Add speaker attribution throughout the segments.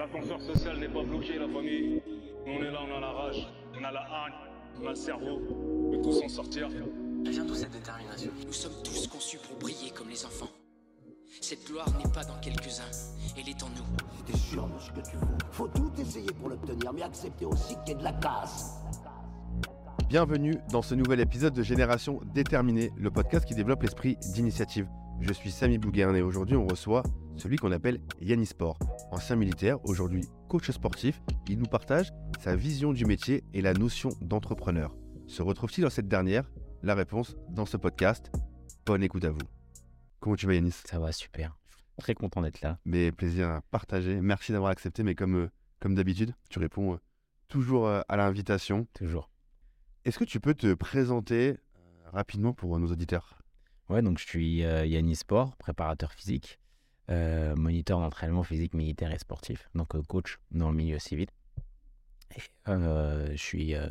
Speaker 1: L'ascenseur social n'est pas bloqué, la famille. Nous, on est là, on a la rage, on a la haine, on a le cerveau. On peut tous en sortir.
Speaker 2: Elle vient d'où cette détermination
Speaker 3: Nous sommes tous conçus pour briller comme les enfants. Cette gloire n'est pas dans quelques-uns, elle est en nous.
Speaker 4: Si t'es sûr de ce que tu veux, faut tout essayer pour l'obtenir, mais accepter aussi qu'il y ait de la casse.
Speaker 5: Bienvenue dans ce nouvel épisode de Génération Déterminée, le podcast qui développe l'esprit d'initiative. Je suis Samy Bouguerin et aujourd'hui on reçoit celui qu'on appelle Yannis Sport. Ancien militaire, aujourd'hui coach sportif, il nous partage sa vision du métier et la notion d'entrepreneur. Se retrouve-t-il dans cette dernière? La réponse dans ce podcast. Bonne écoute à vous. Comment tu vas Yannis?
Speaker 6: Ça va super. Très content d'être là.
Speaker 5: Mais plaisir à partager. Merci d'avoir accepté, mais comme, euh, comme d'habitude, tu réponds euh, toujours euh, à l'invitation.
Speaker 6: Toujours.
Speaker 5: Est-ce que tu peux te présenter rapidement pour nos auditeurs?
Speaker 6: Ouais, donc je suis Yannis Sport, préparateur physique, euh, moniteur d'entraînement physique, militaire et sportif, donc euh, coach dans le milieu civil. Et, euh, je suis, euh,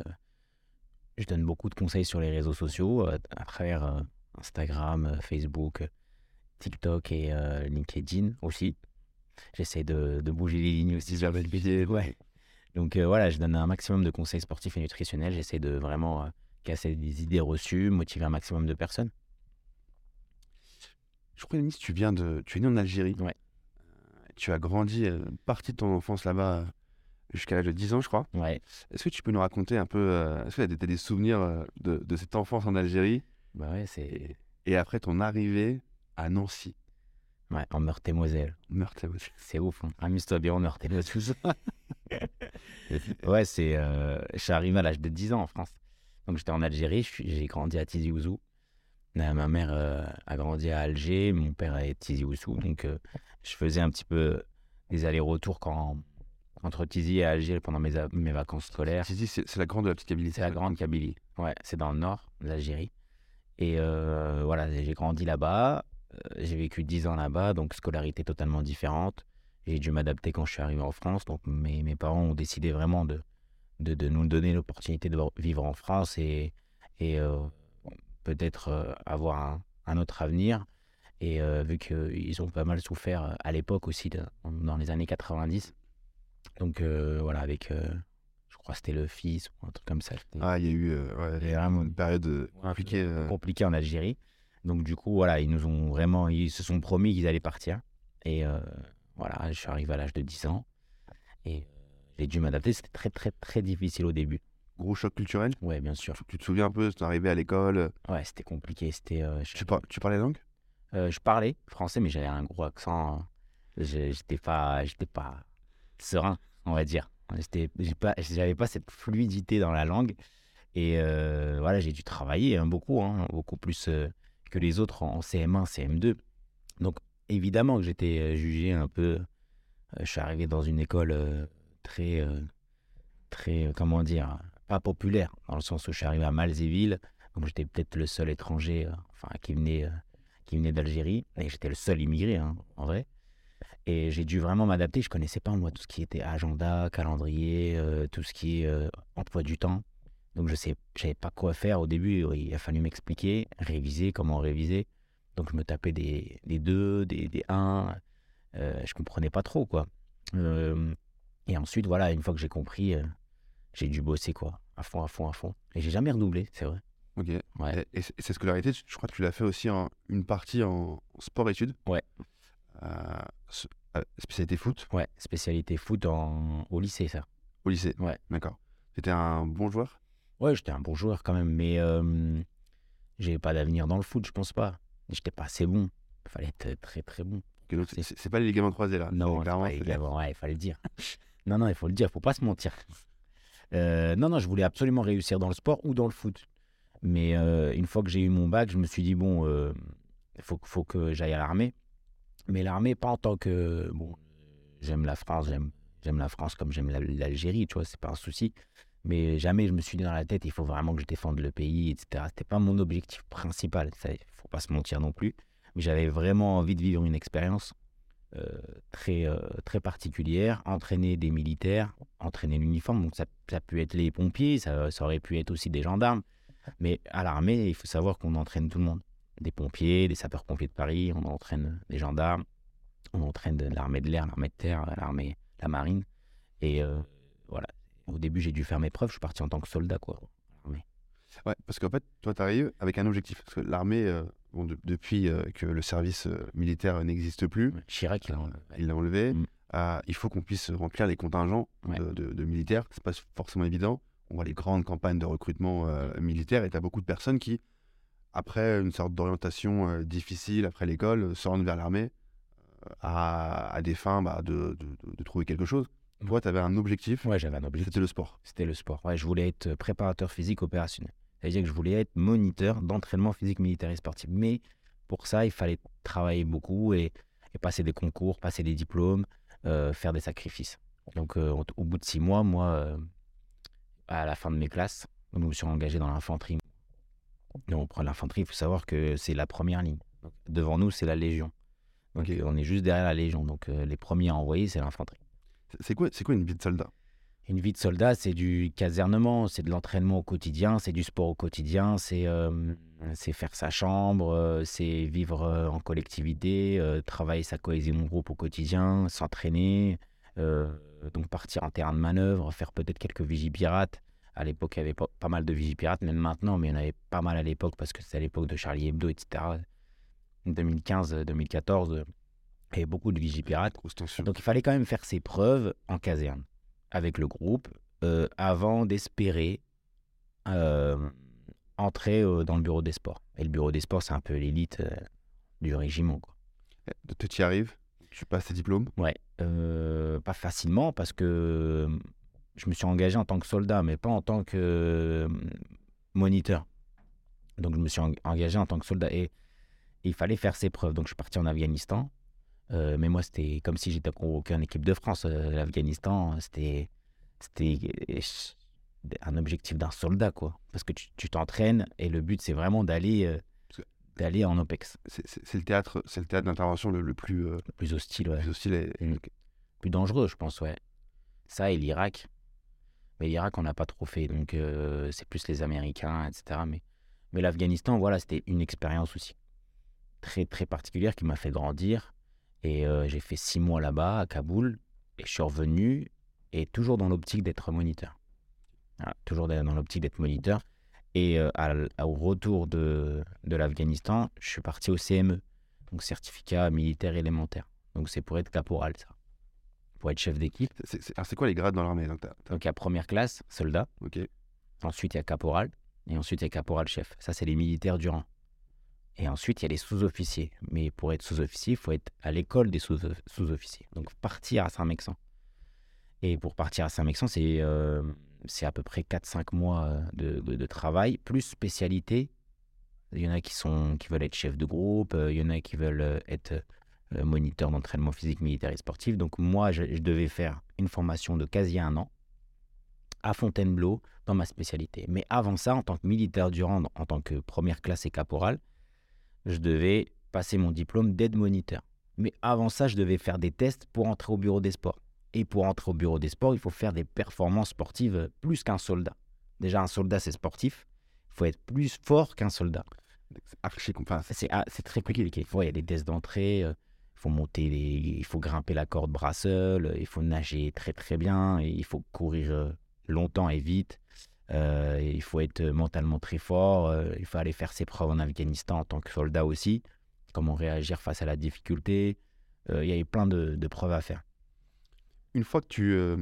Speaker 6: je donne beaucoup de conseils sur les réseaux sociaux à travers Instagram, Facebook, TikTok et LinkedIn aussi. J'essaie de, de bouger les lignes aussi. sur le Ouais. Donc voilà, je donne un maximum de conseils sportifs et nutritionnels. J'essaie de vraiment casser des idées reçues, motiver un maximum de personnes.
Speaker 5: Je crois, Yannis, tu viens de, tu es né en Algérie.
Speaker 6: Ouais.
Speaker 5: Euh, tu as grandi, euh, partie de ton enfance là-bas euh, jusqu'à l'âge de 10 ans, je crois.
Speaker 6: Ouais,
Speaker 5: Est-ce que tu peux nous raconter un peu, euh, est-ce que tu as des souvenirs de, de cette enfance en Algérie?
Speaker 6: Bah ouais, c'est
Speaker 5: et, et après ton arrivée à Nancy
Speaker 6: ouais, en Meurthe-et-Moselle.
Speaker 5: Meurthe aussi.
Speaker 6: C'est ouf. Hein. Amuse-toi bien en Meurthe-et-Moselle. ouais, c'est. euh, je suis arrivé à l'âge de 10 ans en France. Donc j'étais en Algérie, j'ai grandi à Tizi Ouzou. Euh, ma mère euh, a grandi à Alger, mon père est Tizi Ouzou. Donc euh, je faisais un petit peu des allers-retours quand, entre Tizi et Alger pendant mes, mes vacances scolaires.
Speaker 5: Tizi, c'est la grande de la petite Kabylie.
Speaker 6: C'est la Grande Kabylie. Ouais, c'est dans le nord de l'Algérie. Et euh, voilà, j'ai grandi là-bas. j'ai vécu 10 ans là-bas, donc scolarité totalement différente. J'ai dû m'adapter quand je suis arrivé en France. Donc mes, mes parents ont décidé vraiment de, de, de nous donner l'opportunité de vivre en France et, et euh, peut-être euh, avoir un, un autre avenir. Et euh, vu qu'ils ont pas mal souffert euh, à l'époque aussi, de- dans les années 90. Donc euh, voilà, avec, euh, je crois que c'était le fils ou un truc comme ça.
Speaker 5: Ah, il y a eu euh, ouais,
Speaker 6: vraiment
Speaker 5: une période euh, compliquée. euh,
Speaker 6: compliqué en Algérie. Donc du coup, voilà, ils nous ont vraiment, ils se sont promis qu'ils allaient partir. Et euh, voilà, je suis arrivé à l'âge de 10 ans et euh, j'ai dû m'adapter. C'était très très très difficile au début.
Speaker 5: Gros choc culturel.
Speaker 6: Ouais, bien sûr.
Speaker 5: Tu te souviens un peu, es arrivé à l'école, euh,
Speaker 6: Ouais, c'était compliqué. C'était, euh, je,
Speaker 5: tu, par- tu parlais langue?
Speaker 6: Euh, je parlais français, mais j'avais un gros accent. Je- J'étais pas, j'étais pas serein, on va dire. J'étais, pas, j'avais pas cette fluidité dans la langue. Et euh, voilà, j'ai dû travailler hein, beaucoup, hein, beaucoup plus que les autres en CM1, CM2. Donc évidemment que j'étais jugé un peu. je suis arrivé dans une école très, très, comment dire, pas populaire, dans le sens où je suis arrivé à Malzéville. Donc j'étais peut-être le seul étranger, euh, enfin qui venait, euh, qui venait d'Algérie, et j'étais le seul immigré, hein, en vrai. Et j'ai dû vraiment m'adapter. Je connaissais pas moi tout ce qui était agenda, calendrier, euh, tout ce qui est emploi du temps. Donc je sais, j'avais pas quoi faire au début. Il a fallu m'expliquer, réviser, comment réviser. Donc je me tapais des, des 2, des, des 1. Euh, je comprenais pas trop quoi. Et ensuite voilà, une fois que j'ai compris, j'ai dû bosser quoi, à fond, à fond, à fond. Et j'ai jamais redoublé, c'est vrai.
Speaker 5: Ok.
Speaker 6: Ouais.
Speaker 5: Et, et cette scolarité, je crois que tu l'as fait aussi en une partie en sport-études.
Speaker 6: Ouais.
Speaker 5: Euh, euh, spécialité foot
Speaker 6: Ouais, spécialité foot en, au lycée ça.
Speaker 5: au lycée.
Speaker 6: Ouais.
Speaker 5: D'accord. C'était un bon joueur?
Speaker 6: Ouais, j'étais un bon joueur quand même, mais euh, j'avais pas d'avenir dans le foot, je pense pas. J'étais pas assez bon. Il fallait être très très bon. C'est-
Speaker 5: pas les ligaments croisés là.
Speaker 6: Non,
Speaker 5: clairement.
Speaker 6: pas évidemment, ouais, il fallait le dire. non, non, il faut le dire, il faut pas se mentir. Euh, non, non, je voulais absolument réussir dans le sport ou dans le foot. Mais euh, une fois que j'ai eu mon bac, je me suis dit, bon, euh, il faut, faut que j'aille à l'armée. Mais l'armée, pas en tant que. Bon, j'aime la France, j'aime la France comme j'aime la- l'Algérie, tu vois, c'est pas un souci. Mais jamais je me suis dit dans la tête, il faut vraiment que je défende le pays, etc. C'était pas mon objectif principal, il faut pas se mentir non plus. Mais j'avais vraiment envie de vivre une expérience euh, très, euh, très particulière, entraîner des militaires, entraîner l'uniforme. Donc ça, ça a pu être les pompiers, ça, ça aurait pu être aussi des gendarmes. Mais à l'armée, il faut savoir qu'on entraîne tout le monde. Des pompiers, des sapeurs-pompiers de Paris, on entraîne des gendarmes, on entraîne l'armée de l'air, l'armée de terre, l'armée, la marine. Et euh, voilà. Au début, j'ai dû faire mes preuves. Je suis parti en tant que soldat, quoi.
Speaker 5: Ouais, parce qu'en fait, toi, tu arrives avec un objectif. Parce que l'armée, euh, bon, de- depuis euh, que le service euh, militaire n'existe plus,
Speaker 6: Chirac, il a enlevé.
Speaker 5: il l'a enlevé,
Speaker 6: Mm.
Speaker 5: euh, il faut qu'on puisse remplir les contingents
Speaker 6: Ouais.
Speaker 5: de, de- de militaires. C'est pas forcément évident. On voit les grandes campagnes de recrutement euh, militaire et tu as beaucoup de personnes qui, après une sorte d'orientation difficile, après l'école, se rendent vers l'armée à, à des fins bah, de, trouver quelque chose.
Speaker 6: Mm.
Speaker 5: Toi, tu avais un objectif,
Speaker 6: Ouais, j'avais un objectif.
Speaker 5: c'était le sport.
Speaker 6: C'était le sport. Ouais, je voulais être préparateur physique opérationnel. C'est-à-dire que je voulais être moniteur d'entraînement physique militaire et sportif. Mais pour ça, il fallait travailler beaucoup et, et passer des concours, passer des diplômes, euh, faire des sacrifices. Donc, euh, au- bout de six mois, moi, euh, à la fin de mes classes, je me suis engagé dans l'infanterie. Donc, pour l'infanterie, il faut savoir que c'est la première ligne. Devant nous, c'est la Légion. Donc, on est juste derrière la Légion. Donc, les premiers à envoyer, c'est l'infanterie.
Speaker 5: C'est- quoi, c'est quoi une vie de soldat?
Speaker 6: Une vie de soldat, c'est du casernement, c'est de l'entraînement au quotidien, c'est du sport au quotidien, c'est euh, faire sa chambre, euh, c'est vivre euh, en collectivité, euh, travailler sa cohésion de groupe au quotidien, s'entraîner, euh, donc partir en terrain de manœuvre, faire peut-être quelques vigies pirates. À l'époque, il y avait pas, pas mal de vigies pirates, même maintenant, mais il y en avait pas mal à l'époque parce que c'était à l'époque de Charlie Hebdo, etc. 2015-2014, euh, il y avait beaucoup de vigies pirates.
Speaker 5: Grosse tension.
Speaker 6: Donc il fallait quand même faire ses preuves en caserne avec le groupe euh, avant d'espérer euh, entrer euh, dans le bureau des sports. Et le bureau des sports, c'est un peu l'élite du régiment. Quoi.
Speaker 5: Tu y arrives, tu passes tes diplômes?
Speaker 6: Ouais, pas facilement parce que je me suis engagé en tant que soldat, mais pas en tant que moniteur. Donc je me suis en- engagé en tant que soldat et, et il fallait faire ses preuves. Donc je suis parti en Afghanistan. Euh, mais moi, c'était comme si j'étais convoqué en équipe de France. Euh, L'Afghanistan, c'était euh, un objectif d'un soldat, quoi. Parce que tu t'entraînes et le but, c'est vraiment d'aller euh, en OPEX.
Speaker 5: C'est le théâtre, c'est le théâtre d'intervention le, le plus,
Speaker 6: Le plus hostile, ouais.
Speaker 5: plus hostile. et-
Speaker 6: Mm. plus dangereux, je pense, ouais. Ça et l'Irak. Mais l'Irak, on n'a pas trop fait, donc c'est plus les Américains, etc. Mais, mais l'Afghanistan, voilà, c'était une expérience aussi très, très particulière qui m'a fait grandir. Et euh, j'ai fait six mois là-bas, à Kaboul, et je suis revenu, et toujours dans l'optique d'être moniteur. Voilà, toujours dans l'optique d'être moniteur. Et euh, à au retour de, de l'Afghanistan, je suis parti au CME, donc certificat militaire élémentaire. Donc c'est pour être caporal, ça. Pour être chef d'équipe.
Speaker 5: Alors, c'est quoi les grades dans l'armée donc,
Speaker 6: il y a première classe, soldat.
Speaker 5: Ok.
Speaker 6: Ensuite, il y a caporal. Et ensuite, il y a caporal-chef. Ça, c'est les militaires du rang. Et ensuite, il y a les sous-officiers. Mais pour être sous-officier, il faut être à l'école des sous- sous-officiers. Donc partir à Saint-Mexan. Et pour partir à Saint-Mexan, c'est euh, à peu près 4-5 mois euh, de, de- travail, plus spécialité. Il y en a qui, sont, qui veulent être chef de groupe, euh, il y en a qui veulent euh, être moniteur d'entraînement physique, militaire et sportif. Donc moi, je, je devais faire une formation de quasi un an à Fontainebleau dans ma spécialité. Mais avant ça, en tant que militaire du rang, en tant que première classe et caporal, je devais passer mon diplôme d'aide moniteur. Mais avant ça, je devais faire des tests pour entrer au bureau des sports. Et pour entrer au bureau des sports, il faut faire des performances sportives euh, plus qu'un soldat. Déjà, un soldat, c'est sportif. Il faut être plus fort qu'un soldat.
Speaker 5: C'est archi c'est-
Speaker 6: ah, c'est très compliqué. Il faut- il y a des tests d'entrée, euh, il faut monter, les- il faut grimper la corde brassole, euh, il faut nager très très bien, et il faut courir euh, longtemps et vite. Euh, il faut être mentalement très fort. euh, il faut aller faire ses preuves en Afghanistan en tant que soldat aussi. Comment réagir face à la difficulté. Euh, il y avait plein de, de preuves à faire.
Speaker 5: une fois que tu euh,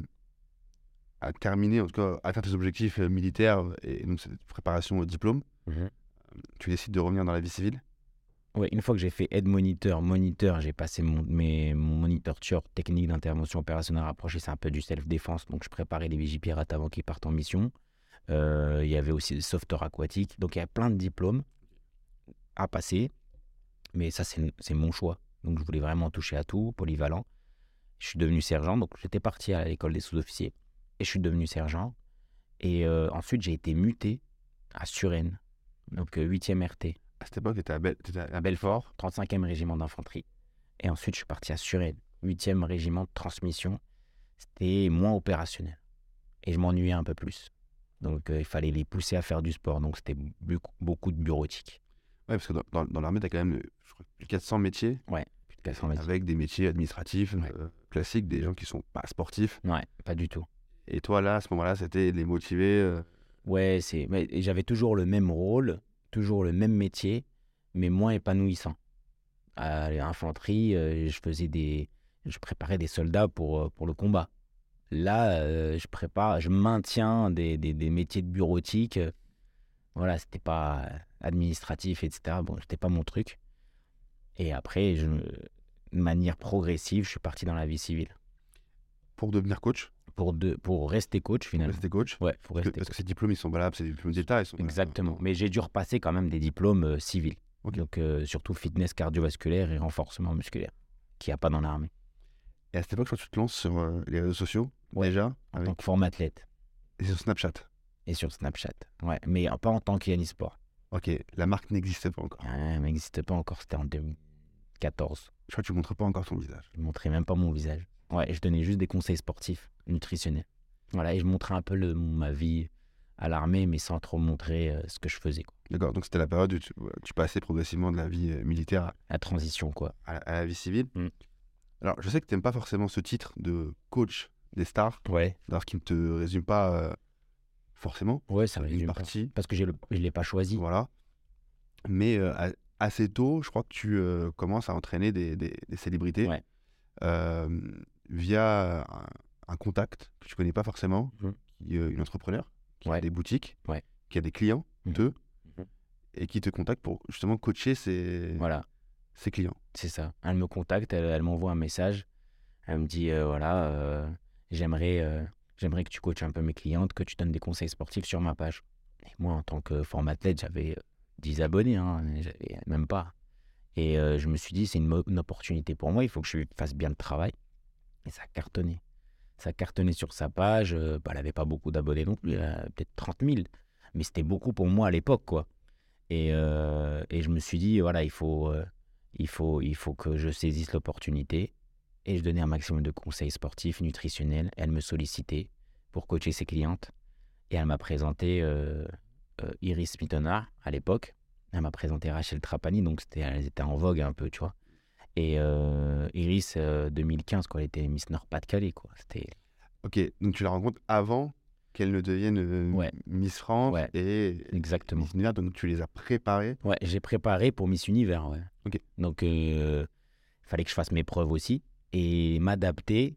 Speaker 5: as terminé, en tout cas, atteint tes objectifs euh, militaires et donc cette préparation au diplôme, tu décides de revenir dans la vie civile?
Speaker 6: Ouais, une fois que j'ai fait aide moniteur, moniteur, j'ai passé mon, mes, mon moniteur tueur technique d'intervention opérationnelle rapprochée, c'est un peu du self-défense, donc je préparais les vigies pirates avant qu'ils partent en mission. Euh, il y avait aussi des sauveteurs aquatiques, donc il y a plein de diplômes à passer, mais ça c'est mon choix. Donc je voulais vraiment toucher à tout, polyvalent. Je suis devenu sergent, donc j'étais parti à l'école des sous-officiers, et je suis devenu sergent. Et euh, ensuite j'ai été muté à Suresnes, donc 8e RT
Speaker 5: À cette époque, tu étais Bel- à
Speaker 6: Belfort, 35e régiment d'infanterie. Et ensuite, je suis parti à Suresnes, 8e régiment de transmission. C'était moins opérationnel. Et je m'ennuyais un peu plus. Donc, euh, il fallait les pousser à faire du sport. Donc, c'était beaucoup, beaucoup de bureautique.
Speaker 5: Ouais, parce que dans, dans- dans l'armée, tu as quand même euh, je crois, plus de 400 métiers
Speaker 6: Ouais, plus de 400 mètres.
Speaker 5: avec des métiers administratifs,
Speaker 6: Ouais.
Speaker 5: euh, classique des gens qui sont pas sportifs.
Speaker 6: Ouais, pas du tout.
Speaker 5: Et toi, là, à ce moment-là, c'était les motiver. euh,
Speaker 6: Ouais, c'est. j'avais toujours le même rôle, toujours le même métier, mais moins épanouissant. À l'infanterie, je faisais des, je préparais des soldats pour pour le combat. Là, euh, je prépare, je maintiens des, des, des métiers de bureautique. euh, Voilà, c'était pas administratif, etc. Bon, c'était pas mon truc. Et après, je, de manière progressive, je suis parti dans la vie civile
Speaker 5: pour devenir coach,
Speaker 6: pour de, pour rester coach
Speaker 5: pour
Speaker 6: finalement.
Speaker 5: rester coach?
Speaker 6: Ouais, pour
Speaker 5: Parce que,
Speaker 6: rester
Speaker 5: parce que ces diplômes, ils sont valables, des diplômes d'État. Ils sont
Speaker 6: Exactement. Mais j'ai dû repasser quand même des diplômes euh, civils. Donc, euh, surtout fitness cardiovasculaire et renforcement musculaire, qu'il n'y a pas dans l'armée.
Speaker 5: Et à cette époque, je crois que tu te lances sur euh, les réseaux sociaux,
Speaker 6: Ouais,
Speaker 5: déjà,
Speaker 6: En
Speaker 5: avec,
Speaker 6: tant que forme athlète
Speaker 5: et sur Snapchat.
Speaker 6: et sur Snapchat. Ouais, mais pas en tant qu'Yannisport.
Speaker 5: Ok, la marque n'existait pas encore.
Speaker 6: Ouais, elle n'existe pas encore, c'était en 2014.
Speaker 5: Je crois que tu montres pas encore ton visage.
Speaker 6: Je ne montrais même pas mon visage. Ouais, je donnais juste des conseils sportifs, nutritionnels. Voilà, et je montrais un peu le- ma vie à l'armée, mais sans trop montrer euh, ce que je faisais.
Speaker 5: D'accord, donc c'était la période où tu, tu passais progressivement de la vie euh, militaire à,
Speaker 6: La transition, quoi.
Speaker 5: à la- à la vie civile.
Speaker 6: Mm.
Speaker 5: Alors, je sais que tu n'aimes pas forcément ce titre de coach des stars,
Speaker 6: Ouais.
Speaker 5: alors qui ne te résume pas euh, forcément.
Speaker 6: Ouais, ça
Speaker 5: Une
Speaker 6: résume pas.
Speaker 5: partie.
Speaker 6: Parce que je ne l'ai pas choisi.
Speaker 5: Voilà. Mais euh, assez tôt, je crois que tu euh, commences à entraîner des, des- des célébrités
Speaker 6: Ouais.
Speaker 5: euh, via un, un contact que tu connais pas forcément,
Speaker 6: Mhm.
Speaker 5: qui est une entrepreneur, qui a des boutiques,
Speaker 6: Ouais.
Speaker 5: qui a des clients,
Speaker 6: Mhm.
Speaker 5: d'eux,
Speaker 6: Mhm.
Speaker 5: et qui te contacte pour justement coacher ses,
Speaker 6: Voilà.
Speaker 5: Ses clients.
Speaker 6: C'est ça. Elle me contacte, elle, m'envoie un message. Elle me dit euh, voilà, euh, j'aimerais euh, j'aimerais que tu coaches un peu mes clientes, que tu donnes des conseils sportifs sur ma page. Et moi, en tant que formathlète, j'avais euh, 10 abonnés, hein, même pas. Et je me suis dit c'est une, opportunité pour moi, il faut que je fasse bien le travail. Et ça a cartonné. Ça a cartonné sur sa page. bah, elle n'avait pas beaucoup d'abonnés non plus, peut-être 30 000. Mais c'était beaucoup pour moi à l'époque, quoi. Et, je me suis dit, voilà, il faut, il faut, il faut que je saisisse l'opportunité. Et je donnais un maximum de conseils sportifs, nutritionnels. Elle me sollicitait pour coacher ses clientes. Et elle m'a présenté euh, euh, Iris Mittenard à l'époque. Elle m'a présenté Rachel Trapani, donc c'était, elles étaient en vogue un peu, tu vois. Et euh, Iris, euh, 2015, quoi, elle était Miss Nord-Pas-de-Calais, quoi. C'était...
Speaker 5: Ok, donc tu la rencontres avant qu'elle ne devienne
Speaker 6: Ouais.
Speaker 5: Miss France
Speaker 6: Ouais,
Speaker 5: et
Speaker 6: exactement.
Speaker 5: Miss Univers, donc tu les as préparés.
Speaker 6: Ouais, j'ai préparé pour Miss Univers, ouais. Donc, il fallait que je fasse mes preuves aussi et m'adapter.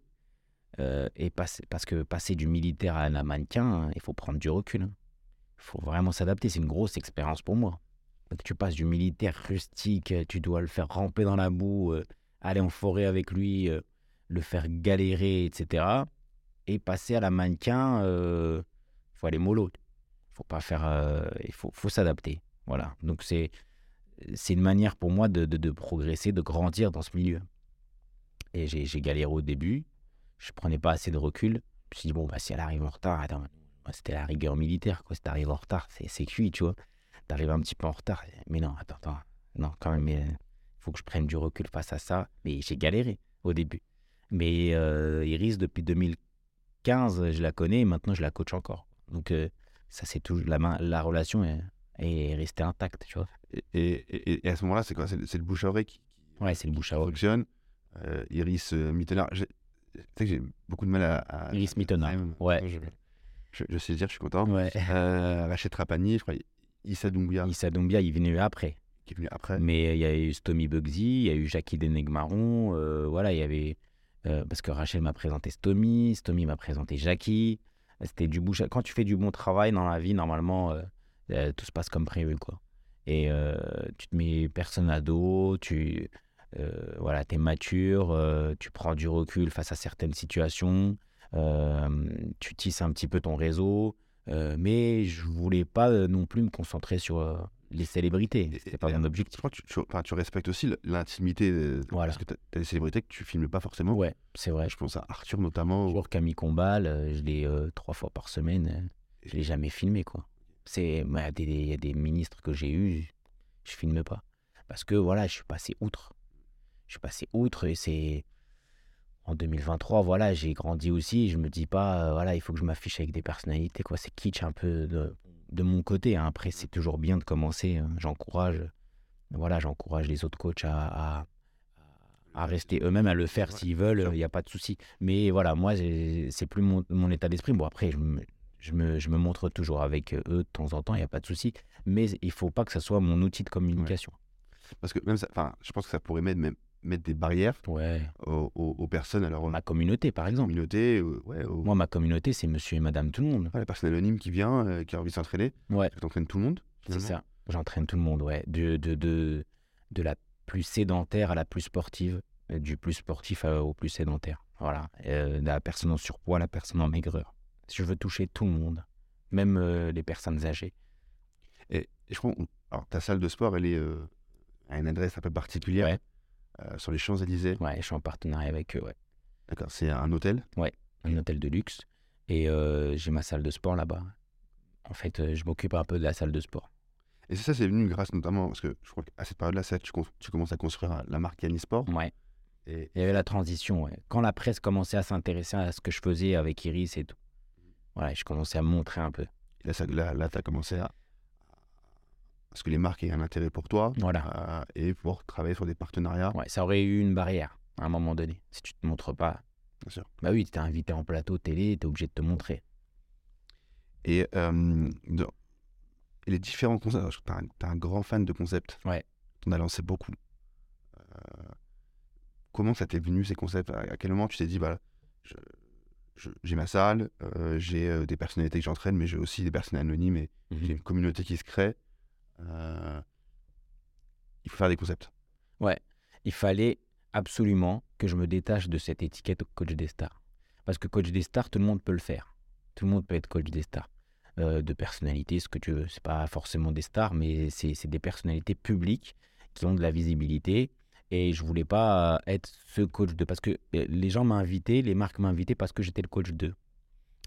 Speaker 6: euh, et parce que passer du militaire à un mannequin, hein, il faut prendre du recul. hein. Il faut vraiment s'adapter. C'est une grosse expérience pour moi. Tu passes du militaire rustique, euh, tu dois le faire ramper dans la boue, euh, aller en forêt avec lui, euh, le faire galérer, etc. Et passer à la mannequin, il faut aller mollo. faut pas faire. euh, il faut, faut s'adapter. Voilà. Donc, c'est c'est une manière pour moi de, de, progresser, de grandir dans ce milieu. Et j'ai galéré au début. Je prenais pas assez de recul. Je me suis dit, bon, bah, si elle arrive en retard, attends, c'était la rigueur militaire. Quoi. Si t'arrives en retard, c'est cuit, tu vois. T'arrives un petit peu en retard. Mais non, attends, attends. Non, quand même, il faut que je prenne du recul face à ça. Mais j'ai galéré au début. Mais euh, Iris, depuis 2015, je la connais et maintenant je la coach encore. Donc, euh, ça, c'est toujours. La, la relation est restée intacte, tu vois.
Speaker 5: Et, et- et- et à ce moment-là, c'est quoi? C'est le bouche à oreille qui,
Speaker 6: Ouais, c'est le bouche à oreille.
Speaker 5: fonctionne. Euh, Iris euh, Mittenard. Tu sais que j'ai beaucoup de mal à. à-
Speaker 6: Iris Mittenard, ouais.
Speaker 5: Je, je- je sais le dire, je suis content.
Speaker 6: Ouais.
Speaker 5: Euh, Rachel Trapani, je crois. Issa Doumbia,
Speaker 6: Issa Doumbia, il est venu après.
Speaker 5: qui est venu après.
Speaker 6: Mais il y a eu Stomy Bugsy, il y a eu Jackie Denegmaron. euh, voilà, il y avait. euh, parce que Rachel m'a présenté Stomy, Stomy m'a présenté Jackie. C'était du bouche à- Quand tu fais du bon travail dans la vie, normalement, euh, tout se passe comme prévu, quoi. Et euh, tu te mets personne à dos, tu. euh, voilà, es mature, tu prends du recul face à certaines situations, tu tisses un petit peu ton réseau, mais je voulais pas non plus me concentrer sur les célébrités. C'était pas
Speaker 5: et-
Speaker 6: mon
Speaker 5: Je
Speaker 6: objectif.
Speaker 5: crois que tu, tu- enfin, tu respectes aussi l'intimité.
Speaker 6: Voilà.
Speaker 5: Parce que tu as des célébrités que tu filmes pas forcément.
Speaker 6: Ouais, c'est vrai.
Speaker 5: Je pense à Arthur notamment. ou-
Speaker 6: Toujours Camille Combal, je l'ai euh, trois fois par semaine, je l'ai jamais filmé quoi. C'est bah, il y a des- a des ministres que j'ai eus, je filme pas parce que voilà, je suis passé outre. Je suis passé outre et c'est en 2023, voilà, j'ai grandi aussi, je me dis pas euh, voilà, il faut que je m'affiche avec des personnalités quoi, c'est kitsch un peu de, de mon côté hein. Après c'est toujours bien de commencer, hein. j'encourage voilà, j'encourage les autres coachs à, à- à rester eux-mêmes, à le faire s'ils veulent, il n'y a pas de souci. Mais voilà, moi, c'est plus mon, mon état d'esprit. Bon, après, je me, je, me, je me montre toujours avec eux de temps en temps, il n'y a pas de souci. Mais il faut pas que ça soit mon outil de communication.
Speaker 5: Parce que même ça, je pense que ça pourrait mettre, même, mettre des barrières
Speaker 6: Ouais.
Speaker 5: aux, aux- aux personnes, leur
Speaker 6: Ma communauté, par exemple.
Speaker 5: communauté, euh, ouais, aux-
Speaker 6: Moi, ma communauté, c'est monsieur et madame tout le monde.
Speaker 5: la personne anonyme qui vient, euh, qui a envie de s'entraîner.
Speaker 6: Ouais.
Speaker 5: Tu entraînes tout le monde.
Speaker 6: C'est ça. J'entraîne tout le monde, ouais. De, de, de, de la plus sédentaire à la plus sportive, euh, du plus sportif au plus sédentaire. Voilà. Euh, la personne en surpoids la personne en maigreur. Je veux toucher tout le monde, même euh, les personnes âgées.
Speaker 5: Et, je crois, alors ta salle de sport, elle est euh, à une adresse un peu particulière,
Speaker 6: Ouais.
Speaker 5: euh, sur les Champs-Élysées.
Speaker 6: Ouais, je suis en partenariat avec eux, ouais.
Speaker 5: D'accord, c'est un hôtel?
Speaker 6: Un hôtel de luxe. Et euh, j'ai ma salle de sport là-bas. En fait, euh, je m'occupe un peu de la salle de sport.
Speaker 5: Et ça, c'est venu grâce notamment, parce que je crois qu'à cette période-là, c'est tu, tu commences à construire la marque Yannisport.
Speaker 6: Ouais.
Speaker 5: Et,
Speaker 6: Il y avait la transition, ouais. Quand la presse commençait à s'intéresser à ce que je faisais avec Iris et tout. Voilà, je commençais à me montrer un peu.
Speaker 5: et là, ça- là, là tu as commencé à. Parce que les marques aient un intérêt pour toi
Speaker 6: Voilà.
Speaker 5: euh, et pour travailler sur des partenariats.
Speaker 6: Ouais, ça aurait eu une barrière à un moment donné. Si tu te montres pas.
Speaker 5: Bien sûr.
Speaker 6: Bah oui, tu t'es invité en plateau télé, tu es obligé de te montrer.
Speaker 5: Et, euh, les différents concepts, tu es un, grand fan de concepts.
Speaker 6: Ouais.
Speaker 5: Tu en as lancé beaucoup. Euh, comment ça t'est venu ces concepts? À, quel moment tu t'es dit, bah, je- j'ai ma salle, euh, j'ai euh, des personnalités que j'entraîne, mais j'ai aussi des personnes anonymes et j'ai une communauté qui se crée. Euh, il faut faire des concepts.
Speaker 6: Il fallait absolument que je me détache de cette étiquette coach des stars. Parce que coach des stars, tout le monde peut le faire. Tout le monde peut être coach des stars. De personnalité, ce que tu veux. C'est pas forcément des stars, mais c'est des personnalités publiques qui ont de la visibilité. Et je voulais pas euh, être ce coach de. Parce que euh, les gens invité, les marques invité parce que j'étais le coach d'eux.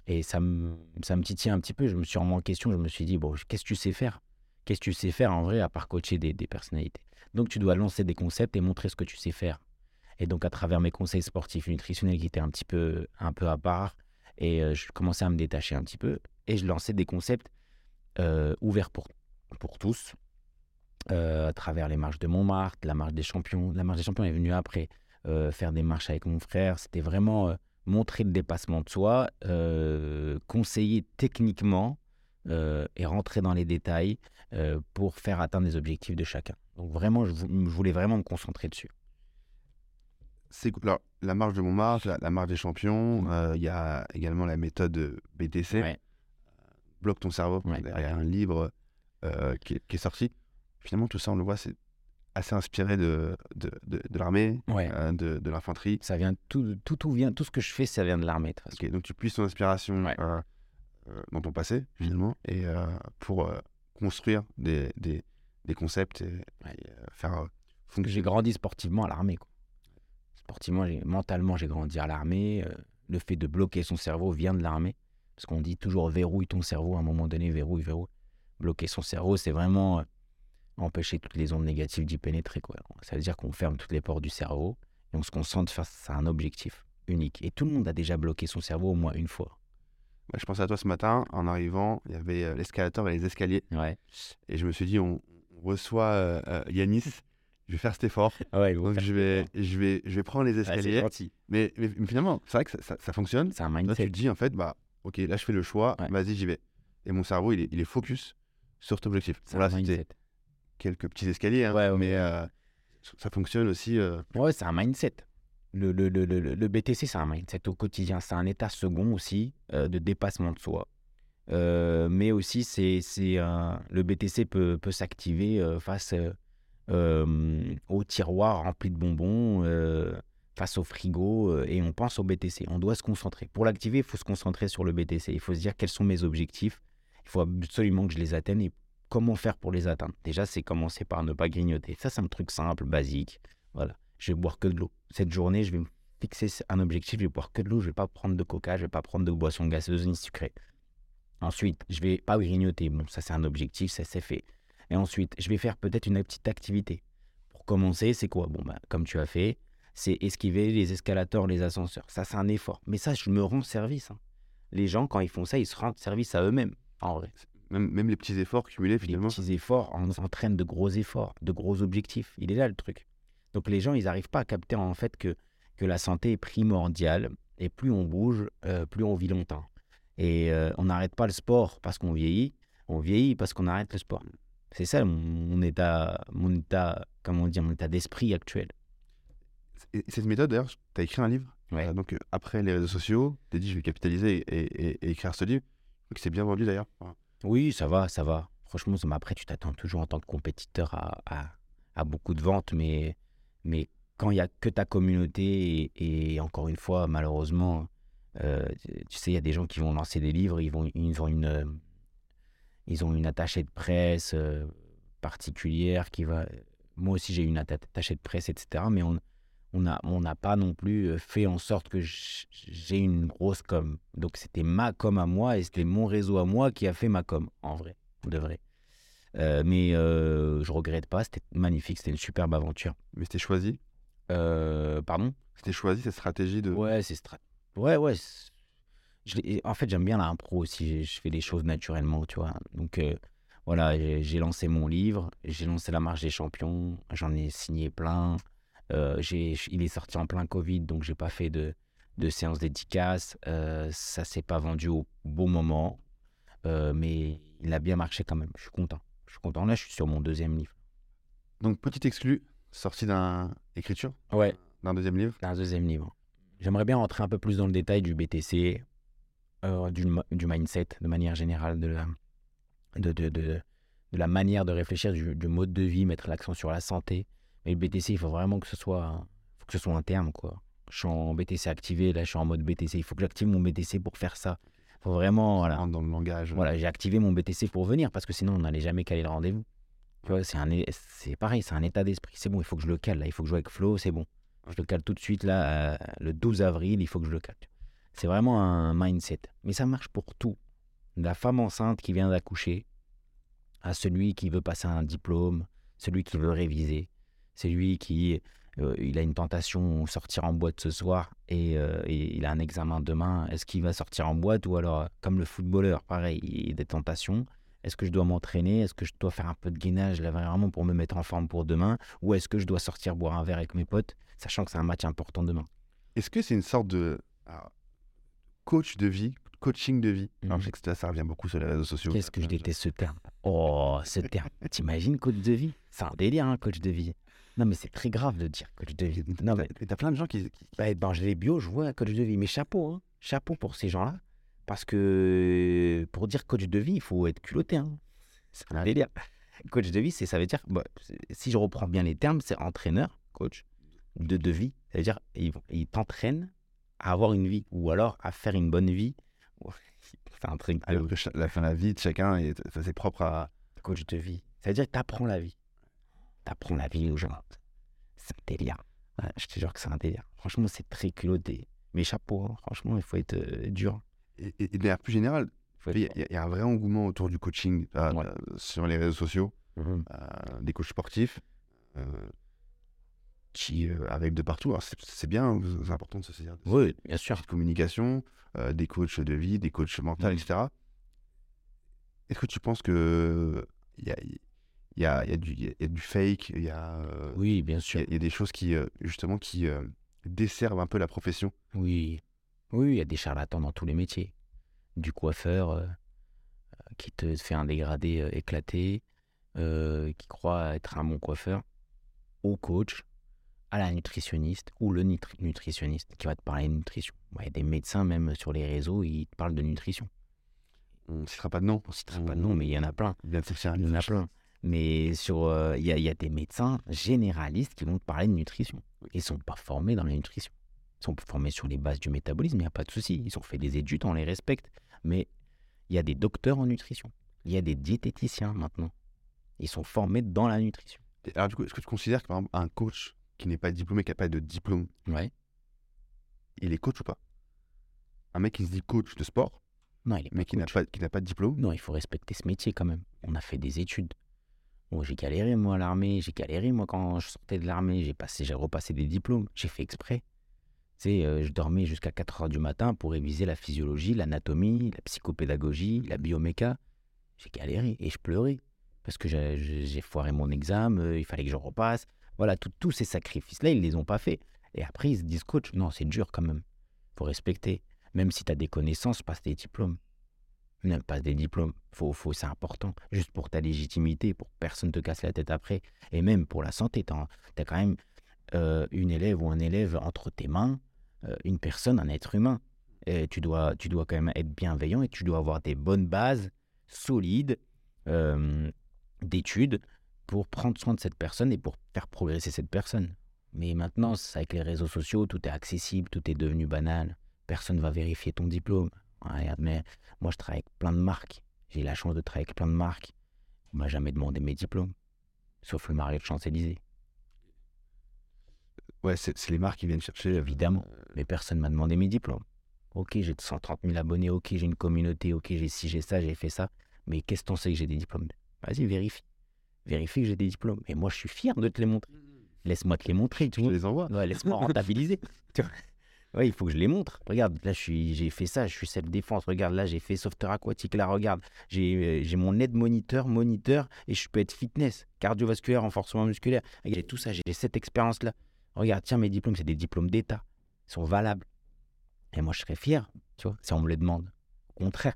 Speaker 6: Et ça me, ça me titillait un petit peu. Je me suis remis en question. Je me suis dit, bon, qu'est-ce que tu sais faire? Qu'est-ce que tu sais faire en vrai à part coacher des, personnalités? Donc tu dois lancer des concepts et montrer ce que tu sais faire. Et donc à travers mes conseils sportifs nutritionnels qui étaient un petit peu, un peu à part, et euh, je commençais à me détacher un petit peu, et je lançais des concepts ouverts pour, pour tous, euh, à travers les marches de Montmartre, la marche des champions. La marche des champions est venue après. Euh, faire des marches avec mon frère, c'était vraiment euh, montrer le dépassement de soi, conseiller techniquement et rentrer dans les détails pour faire atteindre les objectifs de chacun. Donc vraiment, je, vou- je voulais vraiment me concentrer dessus.
Speaker 5: C'est cool. Alors, la marche de Montmartre, la, la marche des champions, euh, il y a également la méthode BTC,
Speaker 6: Ouais.
Speaker 5: bloque ton cerveau.
Speaker 6: Ouais.
Speaker 5: Il y a un livre qui, est, qui est sorti. Finalement, tout ça, on le voit, c'est assez inspiré de, de, de- de l'armée,
Speaker 6: Ouais.
Speaker 5: euh, de, de l'infanterie.
Speaker 6: Ça vient tout, tout, tout vient, tout ce que je fais, ça vient de l'armée. de toute façon.
Speaker 5: Ok, donc tu puisses ton inspiration
Speaker 6: Ouais.
Speaker 5: euh, euh, dans ton passé, finalement, et euh, pour construire des, des, des concepts et,
Speaker 6: Ouais.
Speaker 5: et, faire
Speaker 6: que j'ai
Speaker 5: fonctionner.
Speaker 6: grandi sportivement à l'armée. Sportivement, j'ai- mentalement, j'ai grandi à l'armée. le fait de bloquer son cerveau vient de l'armée. Parce qu'on dit toujours verrouille ton cerveau à un moment donné, verrouille, verrouille. Bloquer son cerveau, c'est vraiment empêcher toutes les ondes négatives d'y pénétrer. Quoi. Ça veut dire qu'on ferme toutes les portes du cerveau et on se concentre face à un objectif unique. Et tout le monde a déjà bloqué son cerveau au moins une fois.
Speaker 5: Ouais, je pensais à toi ce matin, en arrivant, il y avait euh, l'escalator et les escaliers,
Speaker 6: Ouais,
Speaker 5: et je me suis dit, on, reçoit euh, euh, Yanis, je vais faire cet effort,
Speaker 6: ouais il faut
Speaker 5: donc je vais, je, vais, je vais prendre les
Speaker 6: Ouais, c'est
Speaker 5: escaliers, mais, mais, mais finalement, c'est vrai que ça, ça- ça fonctionne.
Speaker 6: C'est un
Speaker 5: Là, tu
Speaker 6: mindset.
Speaker 5: te dis, en fait, bah, ok, là, je fais le choix,
Speaker 6: Ouais.
Speaker 5: vas-y, j'y vais. Et mon cerveau, il est, il est focus sur cet objectif.
Speaker 6: C'est un
Speaker 5: c'était
Speaker 6: mindset.
Speaker 5: Quelques petits escaliers, hein,
Speaker 6: Ouais, ouais,
Speaker 5: mais euh, ça fonctionne aussi. euh,
Speaker 6: Ouais, c'est un mindset. Le, le, le, le, le BTC, c'est un mindset au quotidien. C'est un état second aussi euh, de dépassement de soi. Euh, mais aussi, c'est, c'est le BTC peut, peut s'activer face au tiroir rempli de bonbons, face au frigo, et on pense au BTC. On doit se concentrer. Pour l'activer, il faut se concentrer sur le BTC. Il faut se dire quels sont mes objectifs. Il faut absolument que je les atteigne et comment faire pour les atteindre. Déjà, c'est commencer par ne pas grignoter. Ça, c'est un truc simple, basique. Voilà je vais boire que de l'eau. Cette journée, je vais me fixer un objectif, je vais boire que de l'eau, je vais pas prendre de coca, je vais pas prendre de boisson gazeuse ni sucrée. Ensuite, je vais pas grignoter. Bon, ça c'est un objectif, ça c'est fait. Et ensuite, je vais faire peut-être une petite activité. Pour commencer, c'est quoi? Bon, bah, comme tu as fait, c'est esquiver les escalators, les ascenseurs. Ça, c'est un effort. Mais ça, je me rends service. hein. Les gens, quand ils font ça, ils se rendent service à eux-mêmes. En vrai.
Speaker 5: Même, même les petits efforts cumulés,
Speaker 6: Les
Speaker 5: finalement.
Speaker 6: petits efforts en- entraînent de gros efforts, de gros objectifs. Il est là le truc. Donc les gens, ils n'arrivent pas à capter en fait que, que la santé est primordiale. Et plus on bouge, euh, plus on vit longtemps. Et euh, on n'arrête pas le sport parce qu'on vieillit. On vieillit parce qu'on arrête le sport. C'est ça mon, mon état, mon état, comment dire, mon état d'esprit actuel.
Speaker 5: Et cette méthode, d'ailleurs, tu as écrit un livre.
Speaker 6: Ouais.
Speaker 5: Euh, donc, après les réseaux sociaux, tu as dit je vais capitaliser et, et- et écrire ce livre. Donc, c'est bien vendu d'ailleurs.
Speaker 6: Oui, ça va, ça va. Franchement, ça- après, tu t'attends toujours en tant que compétiteur à, à- à beaucoup de ventes, mais, mais quand il n'y a que ta communauté, et, encore une fois, malheureusement, euh, tu sais, il y a des gens qui vont lancer des livres, ils, vont, ils, ont, une, euh, ils ont une attachée de presse euh, particulière qui va... Moi aussi, j'ai une atta- attachée de presse, etc. Mais on on n'a on n'a pas non plus euh, fait en sorte que j'ai une grosse com. Donc, c'était ma com à moi et c'était mon réseau à moi qui a fait ma com, en vrai, de vrai. Euh, mais euh, je regrette pas, c'était magnifique, c'était une superbe aventure.
Speaker 5: mais c'était choisi?
Speaker 6: Euh, pardon?
Speaker 5: C'était choisi cette stratégie de.
Speaker 6: Ouais, c'est stra... Ouais, ouais. Je en fait, j'aime bien l'impro aussi. Je, je fais les choses naturellement, tu vois. Donc, voilà, j'ai lancé mon livre, j'ai lancé La Marche des Champions, j'en ai signé plein. Euh, j'ai- il est sorti en plein Covid, donc j'ai pas fait de, de séance dédicace. Euh, ça s'est pas vendu au bon moment, Euh, mais il a bien marché quand même. Je suis content. Je suis content. Là, je suis sur mon deuxième livre.
Speaker 5: Donc, petit exclu, sorti d'un écriture,
Speaker 6: Ouais,
Speaker 5: d'un deuxième livre?
Speaker 6: un deuxième livre. J'aimerais bien rentrer un peu plus dans le détail du BTC, euh, du, du mindset de manière générale, de la, de, de, de, de la manière de réfléchir, du, du mode de vie, mettre l'accent sur la santé. Mais le BTC, il faut vraiment que ce soit, faut que ce soit un terme, quoi. Je suis en BTC activé, là je suis en mode BTC. Il faut que j'active mon BTC pour faire ça. Il faut vraiment, voilà.
Speaker 5: dans le langage.
Speaker 6: Voilà, j'ai activé mon BTC pour venir parce que sinon on n'allait jamais caler le rendez-vous. Tu vois, c'est un, c'est pareil, c'est un état d'esprit. C'est bon, il faut que je le cale là, il faut que je joue avec Flo, c'est bon. Je le cale tout de suite là, euh, le 12 avril, il faut que je le cale. C'est vraiment un mindset. Mais ça marche pour tout. De la femme enceinte qui vient d'accoucher, à celui qui veut passer un diplôme, celui qui veut réviser, celui qui euh, il a une tentation sortir en boîte ce soir et, euh, et il a un examen demain. Est-ce qu'il va sortir en boîte ou alors euh, comme le footballeur, pareil, il y a des tentations. Est-ce que je dois m'entraîner? Est-ce que je dois faire un peu de gainage là vraiment pour me mettre en forme pour demain? Ou est-ce que je dois sortir boire un verre avec mes potes, sachant que c'est un match important demain?
Speaker 5: Est-ce que c'est une sorte de alors, coach de vie, coaching de vie? Alors,
Speaker 6: Mhm.
Speaker 5: je sais que ça, ça revient beaucoup sur les réseaux sociaux.
Speaker 6: Qu'est-ce que je déteste ce terme? Oh, ce terme. T'imagines coach de vie? C'est un délire, hein, coach de vie. Non, mais c'est très grave de dire coach de vie. Non, mais
Speaker 5: t'as plein de gens qui. qui-
Speaker 6: Bah, dans les bio, je vois coach de vie. Mais chapeau, hein. chapeau pour ces gens-là. Parce que pour dire coach de vie, il faut être culotté. Hein. C'est un délire. Coach de vie, c'est, ça veut dire, bah, si je reprends bien les termes, c'est entraîneur, coach de, de vie. Ça veut dire, il, il t'entraîne à avoir une vie ou alors à faire une bonne vie. C'est un truc. de
Speaker 5: Alors que cha- la fin de la vie de chacun, ça, c'est propre à.
Speaker 6: coach de vie. Ça veut dire que tu apprends la vie. Tu apprends la vie aux gens. C'est un délire. Ouais, je te jure que c'est un délire. Franchement, c'est très culotté. Mais chapeau, hein. franchement, il faut être euh, dur.
Speaker 5: Et, et- et de manière plus générale, il y, a- il y a un vrai engouement autour du coaching euh,
Speaker 6: Ouais.
Speaker 5: euh, sur les réseaux sociaux.
Speaker 6: Mhm.
Speaker 5: euh, des coachs sportifs, qui arrivent de partout. C'est, bien, c'est important de se saisir de
Speaker 6: Oui, bien sûr.
Speaker 5: cette communication, des coachs de vie, des coachs mentaux,
Speaker 6: Mhm.
Speaker 5: etc. Est-ce que tu penses que il y a, il y, a, y, a du- il y a du fake, il y a, euh,
Speaker 6: Oui, bien
Speaker 5: y
Speaker 6: sûr.
Speaker 5: il y a des choses qui, euh, justement, qui euh, desservent un peu la profession
Speaker 6: Oui. Oui, il y a des charlatans dans tous les métiers. Du coiffeur qui te fait un dégradé éclaté, qui croit être un bon coiffeur, au coach, à la nutritionniste ou le nutri- nutritionniste qui va te parler de nutrition. Ouais, Il y a des médecins, même sur les réseaux, ils te parlent de nutrition.
Speaker 5: On ne citera pas de nom.
Speaker 6: On ne citera pas de nom, mais il y en a plein.
Speaker 5: Il
Speaker 6: y en a plein. Mais sur, euh, il y, a, il y a des médecins généralistes qui vont te parler de nutrition. Ils ne sont pas formés dans la nutrition. Ils sont formés sur les bases du métabolisme, il n'y a pas de souci. Ils ont fait des études, on les respecte. Mais il y a des docteurs en nutrition. Il y a des diététiciens maintenant. Ils sont formés dans la nutrition.
Speaker 5: Alors, du coup, est-ce que tu considères que, par exemple, un coach qui n'est pas diplômé, qui n'a pas de diplôme,
Speaker 6: Ouais.
Speaker 5: il est coach ou pas? Un mec qui se dit coach de sport,
Speaker 6: Non, il est
Speaker 5: mais qui n'a pas, qui n'a pas de diplôme,
Speaker 6: Non, il faut respecter ce métier quand même. On a fait des études. Bon, j'ai galéré moi à l'armée, j'ai galéré moi quand je sortais de l'armée, j'ai passé, j'ai repassé des diplômes, j'ai fait exprès. Tu sais, euh, je dormais jusqu'à 4 heures du matin pour réviser la physiologie, l'anatomie, la psychopédagogie, la bioméca. J'ai galéré et je pleurais parce que j'ai- foiré mon examen, euh, il fallait que je repasse. Voilà, tous ces sacrifices-là, ils les ont pas fait. Et après, ils se disent, coach, non, c'est dur quand même. faut respecter. Même si tu as des connaissances, passe des diplômes. Même passe des diplômes. Faut, faut, c'est important. Juste pour ta légitimité, pour que personne te casse la tête après. Et même pour la santé, tu as, quand même euh, une élève ou un élève entre tes mains, euh, une personne, un être humain. Et tu, dois, tu dois quand même être bienveillant et tu dois avoir des bonnes bases solides euh, d'études pour prendre soin de cette personne et pour faire progresser cette personne. Mais maintenant, avec les réseaux sociaux, tout est accessible, tout est devenu banal. Personne va vérifier ton diplôme. Regarde, mais moi, je travaille avec plein de marques. J'ai la chance de travailler avec plein de marques. On m'a jamais demandé mes diplômes, sauf le Marriott Champs-Élysées,
Speaker 5: Ouais, c'est c'est les marques qui viennent chercher. euh,
Speaker 6: évidemment. Mais personne m'a demandé mes diplômes. Ok, j'ai 130 000 abonnés, ok, j'ai une communauté, ok, j'ai ci, j'ai ça, j'ai fait ça. Mais qu'est-ce que t'en sais que j'ai des diplômes? Vas-y, vérifie. Vérifie que j'ai des diplômes. Et moi, je suis fier de te les montrer. Laisse-moi te les montrer, tu
Speaker 5: Je te
Speaker 6: vois.
Speaker 5: les envoie.
Speaker 6: Ouais, laisse-moi rentabiliser. Tu vois? Ouais, il faut que je les montre. Regarde, là, j'ai fait ça, je suis self-défense. Regarde, là, j'ai fait sauveteur aquatique. Là, regarde, j'ai, euh, mon aide moniteur, moniteur, et je peux être fitness, cardiovasculaire, renforcement musculaire. J'ai tout ça, j'ai cette expérience-là. Regarde, tiens, mes diplômes, c'est des diplômes d'État. Ils sont valables. Et moi, je serais fier, tu vois, si on me les demande. Au contraire,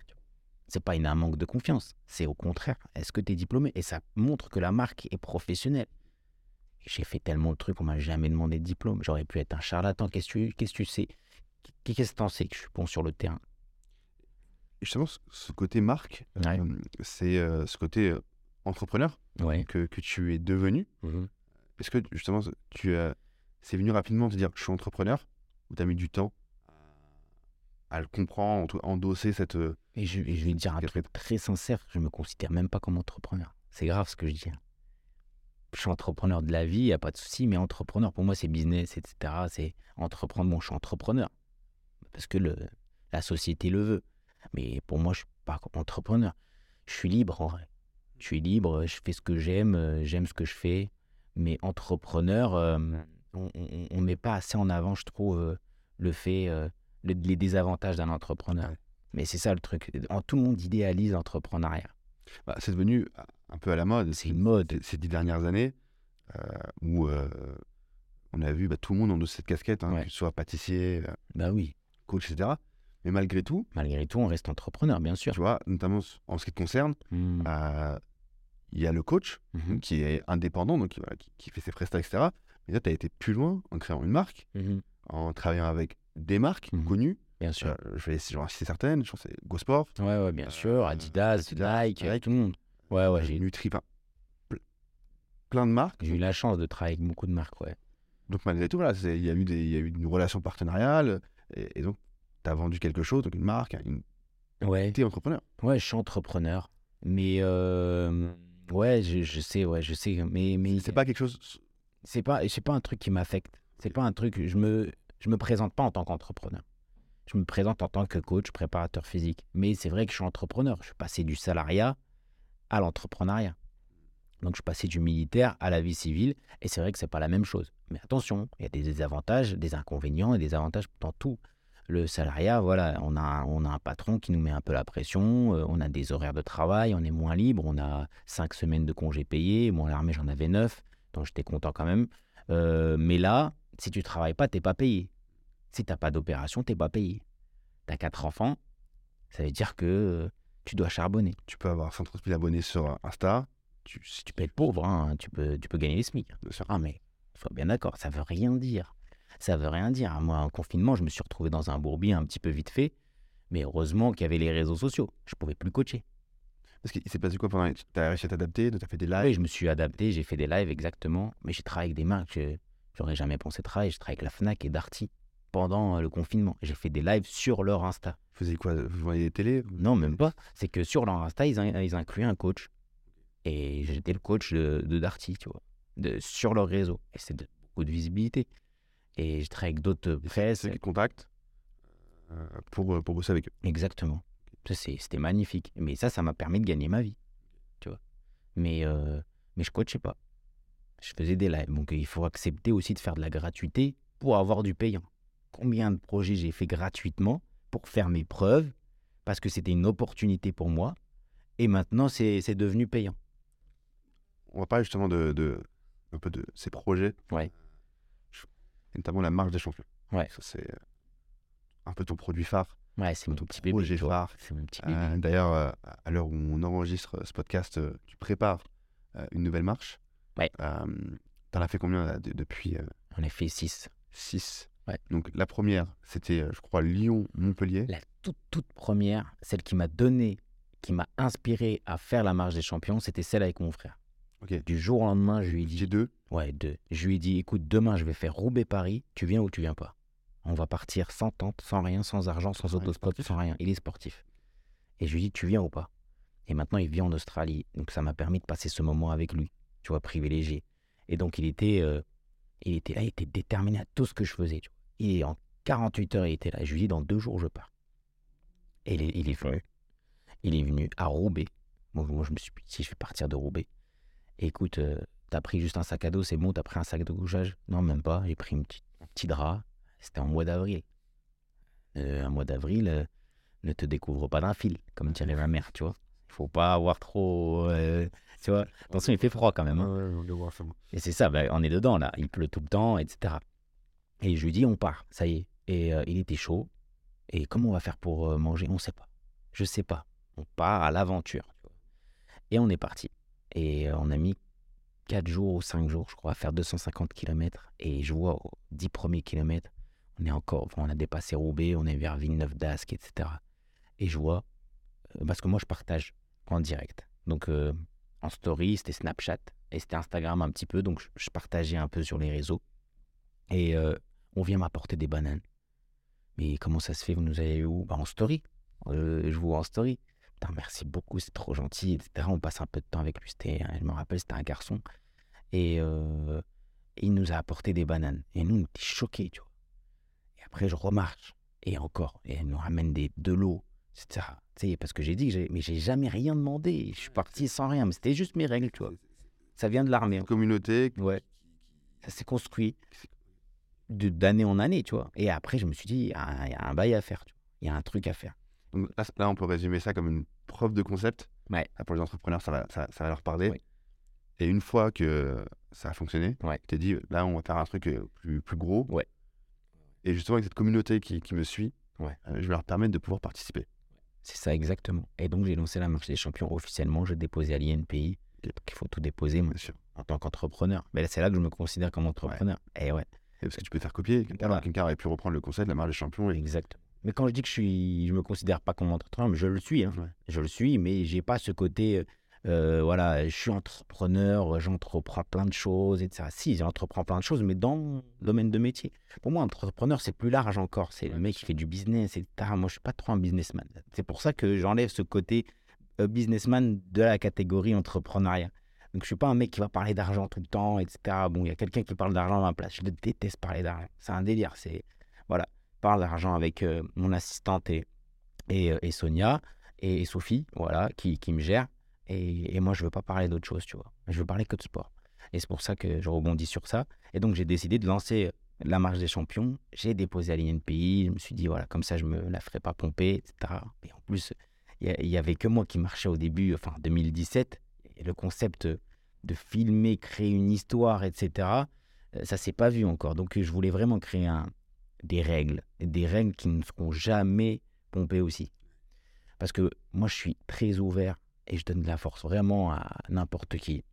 Speaker 6: c'est pas une- un manque de confiance. C'est au contraire, est-ce que tu es diplômé? Et ça montre que la marque est professionnelle. J'ai fait tellement de trucs, on m'a jamais demandé de diplôme. J'aurais pu être un charlatan. Qu'est-ce que tu, qu'est-ce que tu sais? Qu'est-ce que t'en sais que je suis bon sur le terrain?
Speaker 5: Justement, ce- côté marque,
Speaker 6: Ouais.
Speaker 5: euh, c'est euh, ce côté euh, entrepreneur
Speaker 6: Ouais.
Speaker 5: que, que tu es devenu. Est-ce que justement, tu c'est venu rapidement de te dire je suis entrepreneur ou tu as mis du temps à le comprendre, en tout- endosser cette.
Speaker 6: Et je, et je vais te dire un truc très sincère, je me considère même pas comme entrepreneur. C'est grave ce que je dis. Je suis entrepreneur de la vie, il n'y a pas de souci, mais entrepreneur, pour moi, c'est business, etc. C'est entreprendre. Bon, je suis entrepreneur parce que le, la société le veut. Mais pour moi, je suis pas entrepreneur. Je suis libre, en vrai. Je suis libre, je fais ce que j'aime, euh, j'aime ce que je fais. Mais entrepreneur, euh, on ne met pas assez en avant, je trouve, euh, le fait, euh, le- les désavantages d'un entrepreneur. Mais c'est ça le truc. En, tout le monde idéalise l'entrepreneuriat.
Speaker 5: bah, c'est devenu un peu à la mode.
Speaker 6: C'est une mode.
Speaker 5: Ces, dix dernières années euh, où euh, on a vu bah, tout le monde endosse cette casquette, hein,
Speaker 6: Ouais.
Speaker 5: que ce soit pâtissier, euh,
Speaker 6: Bah oui.
Speaker 5: coach, etc. Mais malgré tout,
Speaker 6: Malgré tout, on reste entrepreneur, bien sûr.
Speaker 5: tu vois, notamment en ce qui te concerne, euh, il y a le coach
Speaker 6: Mhm.
Speaker 5: qui est indépendant, donc voilà, qui, qui fait ses prestats, etc. Mais là, tu as été plus loin en créant une marque,
Speaker 6: Mhm.
Speaker 5: en travaillant avec des marques connues.
Speaker 6: Bien sûr.
Speaker 5: Je vais j'en citer certaines, je pense Go Sport,
Speaker 6: Ouais, ouais, bien sûr. Adidas,
Speaker 5: Adidas,
Speaker 6: Nike,
Speaker 5: Nike.
Speaker 6: tout le monde. Ouais, ouais, j'ai
Speaker 5: Nutri, enfin, ple- plein de marques.
Speaker 6: j'ai eu la chance de travailler avec beaucoup de marques, ouais.
Speaker 5: Donc malgré tout, voilà, il y, a eu des- y a eu une relation partenariale, et, et donc tu as vendu quelque chose, donc une marque, une
Speaker 6: Ouais.
Speaker 5: t'es entrepreneur.
Speaker 6: Ouais, je suis entrepreneur. Mais euh, ouais, je, je sais, ouais, je sais. Mais, mais
Speaker 5: C'est pas quelque chose.
Speaker 6: c'est pas, c'est pas un truc qui m'affecte. C'est pas un truc. Je me, je me présente pas en tant qu'entrepreneur. Je me présente en tant que coach, préparateur physique. Mais c'est vrai que je suis entrepreneur. Je suis passé du salariat à l'entrepreneuriat. Donc je passé du militaire à la vie civile. Et c'est vrai que c'est pas la même chose. Mais attention, il y a des désavantages, des inconvénients et des avantages dans tout. Le salariat, voilà, on a, on a un patron qui nous met un peu la pression, euh, on a des horaires de travail, on est moins libre, on a cinq semaines de congés payés. Moi, l'armée, j'en avais neuf, donc j'étais content quand même. Euh, mais là, si tu travailles pas, t'es pas payé. Si t'as pas d'opération, t'es pas payé. T'as quatre enfants, ça veut dire que euh, tu dois charbonner.
Speaker 5: Tu peux avoir 130 000 abonnés sur Insta. Tu, si
Speaker 6: Tu peux être pauvre, hein, tu, peux, tu peux gagner les SMIC. Ah, mais sois bien d'accord, ça veut rien dire. Ça veut rien dire. Moi, en confinement, je me suis retrouvé dans un bourbier un petit peu vite fait. Mais heureusement qu'il y avait les réseaux sociaux. Je pouvais plus coacher.
Speaker 5: Parce qu'il s'est passé quoi pendant. Tu as réussi à t'adapter, tu as fait des lives?
Speaker 6: Oui, je me suis adapté, j'ai fait des lives exactement. Mais j'ai travaillé avec des marques que j'aurais jamais pensé travailler. Je travaille avec la Fnac et Darty pendant euh, le confinement. J'ai fait des lives sur leur Insta.
Speaker 5: Vous faisiez quoi? Vous voyez des télés?
Speaker 6: Non, même pas. C'est que sur leur Insta, ils, ils incluaient un coach. Et j'étais le coach de, de Darty, tu vois, de, sur leur réseau. Et c'est beaucoup de visibilité. Et je travaille avec d'autres
Speaker 5: Et c'est qui te contactent euh, pour, euh, pour bosser avec eux.
Speaker 6: Exactement. C'était magnifique. Mais ça, ça m'a permis de gagner ma vie. Tu vois. Mais, euh, mais je coachais pas. Je faisais des lives. Donc il faut accepter aussi de faire de la gratuité pour avoir du payant. Combien de projets j'ai fait gratuitement pour faire mes preuves parce que c'était une opportunité pour moi. Et maintenant, c'est c'est devenu payant.
Speaker 5: On va parler justement de, de, un peu de ses projets.
Speaker 6: Ouais.
Speaker 5: Et notamment la marche des champions.
Speaker 6: Ouais.
Speaker 5: Ça, c'est euh, un peu ton produit phare.
Speaker 6: Ouais, c'est mon
Speaker 5: ton
Speaker 6: petit
Speaker 5: projet phare.
Speaker 6: C'est mon petit bébé.
Speaker 5: Euh, D'ailleurs, euh, à l'heure où on enregistre ce podcast, euh, tu prépares une nouvelle marche.
Speaker 6: Ouais.
Speaker 5: T'en as fait combien là, de- depuis
Speaker 6: On a fait 6.
Speaker 5: 6
Speaker 6: Ouais.
Speaker 5: Donc la première, c'était, euh, je crois, Lyon-Montpellier.
Speaker 6: La toute, toute première, celle qui m'a donné, qui m'a inspiré à faire la marche des champions, c'était celle avec mon frère. Du jour au lendemain, je lui ai dit,
Speaker 5: J2.
Speaker 6: ouais, deux. Je lui ai dit, écoute, demain, je vais faire Roubaix-Paris, tu viens ou tu viens pas? On va partir sans tente, sans rien, sans argent, sans
Speaker 5: sportif.
Speaker 6: sans rien. Il est sportif. Et je lui ai dit, tu viens ou pas? Et maintenant, il vit en Australie. Donc, ça m'a permis de passer ce moment avec lui, tu vois, privilégié. Et donc, il était, euh, il était là, il était déterminé à tout ce que je faisais. tu vois. Et en 48 heures, il était là. Je lui ai dit, dans deux jours, je pars. Et il est, il est venu. Il est venu à Roubaix. Moi, moi, je me suis dit, si je vais partir de Roubaix. Écoute, euh, t'as pris juste un sac à dos, c'est bon, t'as pris un sac de couchage? Non, même pas. J'ai pris une petite- un petit drap. C'était en mois d'avril. Euh, un mois d'avril, euh, ne te découvre pas d'un fil, comme dirait ma mère, tu vois. Il faut pas avoir trop. tu vois, attention, il fait froid quand même. hein. Et c'est ça, ben, on est dedans là, il pleut tout le temps, etc. Et je lui dis, on part, ça y est. Et euh, il était chaud. Et comment on va faire pour euh, manger? On ne sait pas. Je sais pas. On part à l'aventure. Et on est parti. Et euh, on a mis 4 jours ou 5 jours, je crois, à faire 250 km. Et je vois aux 10 premiers kilomètres, on est encore, enfin, on a dépassé Roubaix, on est vers Villeneuve d'Ascq, etc. Et je vois, parce que moi je partage en direct. Donc en story, c'était Snapchat et c'était Instagram un petit peu, donc je, partageais un peu sur les réseaux. Et on vient m'apporter des bananes. Mais comment ça se fait Vous nous avez où? Bah, En story. Euh, je vous vois en story. Putain, merci beaucoup, c'est trop gentil, etc. On passe un peu de temps avec lui. C'était, je me rappelle, c'était un garçon. Et euh, il nous a apporté des bananes. Et nous, on était choqués, tu vois. Et après, je remarche. Et encore. Et elle nous ramène des, de l'eau, etc. Tu sais, parce que j'ai dit que mais j'ai jamais rien demandé. Je suis parti sans rien. Mais c'était juste mes règles, tu vois. Ça vient de l'armée.
Speaker 5: Communauté.
Speaker 6: Ouais. Ça s'est construit d'année en année, tu vois. Et après, je me suis dit, il y, a un- bail à faire. Il y a un truc à faire.
Speaker 5: Donc là, là, on peut résumer ça comme une preuve de concept.
Speaker 6: Ouais.
Speaker 5: Là, pour les entrepreneurs, ça va, ça, ça va leur parler. Et une fois que ça a fonctionné,
Speaker 6: Ouais.
Speaker 5: tu t'es dit, là, on va faire un truc euh, plus, plus gros.
Speaker 6: Ouais.
Speaker 5: Et justement, avec cette communauté qui, qui me suit,
Speaker 6: Ouais.
Speaker 5: euh, je vais leur permettre de pouvoir participer.
Speaker 6: C'est ça, exactement. Et donc, j'ai lancé la marche des champions officiellement. J'ai déposé à l'INPI. Il faut tout déposer, moi,
Speaker 5: Bien sûr.
Speaker 6: en tant qu'entrepreneur. Mais c'est là que je me considère comme entrepreneur. Et ouais,
Speaker 5: parce que tu peux faire copier. Quelqu'un
Speaker 6: Voilà.
Speaker 5: aurait pu reprendre le concept de la marche des champions. Et...
Speaker 6: exactement. Mais quand je dis que je suis, je me considère pas comme entrepreneur, mais je le suis. hein.
Speaker 5: Ouais.
Speaker 6: Je le suis, mais j'ai pas ce côté, euh, voilà, je suis entrepreneur, j'entreprends plein de choses, etc. Si, j'entreprends plein de choses, mais dans mon domaine de métier. Pour moi, entrepreneur, c'est plus large encore. C'est le mec qui fait du business, etc. Moi, je suis pas trop un businessman. C'est pour ça que j'enlève ce côté euh, businessman de la catégorie entrepreneuriat. Donc, je suis pas un mec qui va parler d'argent tout le temps, etc. Bon, il y a quelqu'un qui parle d'argent à ma place. Je déteste parler d'argent. C'est un délire. C'est, voilà, je parle d'argent avec euh, mon assistante et, et, euh, Sonia et, Sophie, voilà, qui, qui me gèrent. Et, moi, je veux pas parler d'autre chose, tu vois. Je veux parler que de sport. Et c'est pour ça que je rebondis sur ça. Et donc, j'ai décidé de lancer la marche des champions. J'ai déposé à l'INPI. Je me suis dit, voilà, comme ça, je me la ferai pas pomper, etc. Et en plus, il y, avait que moi qui marchais au début, enfin, 2017. Et le concept de filmer, créer une histoire, etc., euh, ça s'est pas vu encore. Donc, je voulais vraiment créer des règles. Des règles qui ne seront jamais pompées aussi. Parce que moi, je suis très ouvert et je donne de la force vraiment à n'importe qui.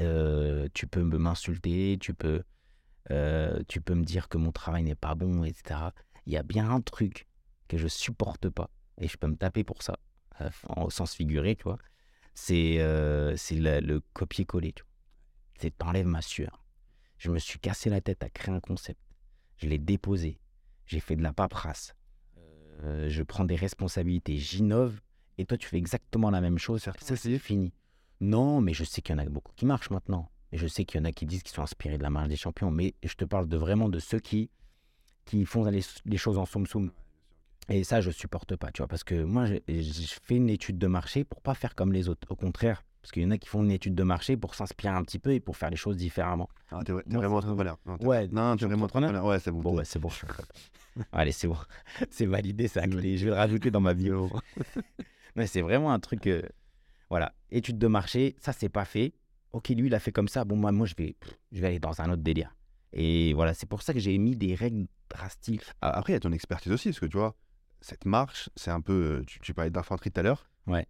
Speaker 6: Euh, tu peux m'insulter, tu peux, euh, tu peux me dire que mon travail n'est pas bon, etc. Il y a bien un truc que je supporte pas et je peux me taper pour ça, au sens figuré, tu vois. C'est euh, le, le copier-coller. C'est t'enlèves ma sueur. Je me suis cassé la tête à créer un concept. Je l'ai déposé. J'ai fait de la paperasse. Euh, je prends des responsabilités. J'innove. Et toi, tu fais exactement la même chose. Ça, c'est fini. Non, mais je sais qu'il y en a beaucoup qui marchent maintenant. Et je sais qu'il y en a qui disent qu'ils sont inspirés de la marche des champions. Mais je te parle de vraiment de ceux qui, qui font les, les choses en soum soum. Et ça, je supporte pas, tu vois. Parce que moi, j'ai fait une étude de marché pour pas faire comme les autres. Au contraire, parce qu'il y en a qui font une étude de marché pour s'inspirer un petit peu et pour faire les choses différemment.
Speaker 5: Ah, t'es, t'es vraiment entrepreneur. Non, t'es-
Speaker 6: Ouais,
Speaker 5: non,
Speaker 6: je
Speaker 5: t'es vraiment
Speaker 6: entrepreneur.
Speaker 5: Ouais, c'est bon.
Speaker 6: Bon, ouais, c'est bon. Allez, c'est bon. C'est validé, ça. Je vais le rajouter dans ma bio. Mais c'est vraiment un truc. euh, voilà. Étude de marché, ça, c'est pas fait. ok, lui, il a fait comme ça. Bon, moi, moi je, vais, je vais aller dans un autre délire. Et voilà, c'est pour ça que j'ai mis des règles drastiques.
Speaker 5: A- Après, il y a ton expertise aussi, parce que tu vois, cette marche, c'est un peu. euh, Tu, tu parlais d'infanterie tout à l'heure.
Speaker 6: Ouais.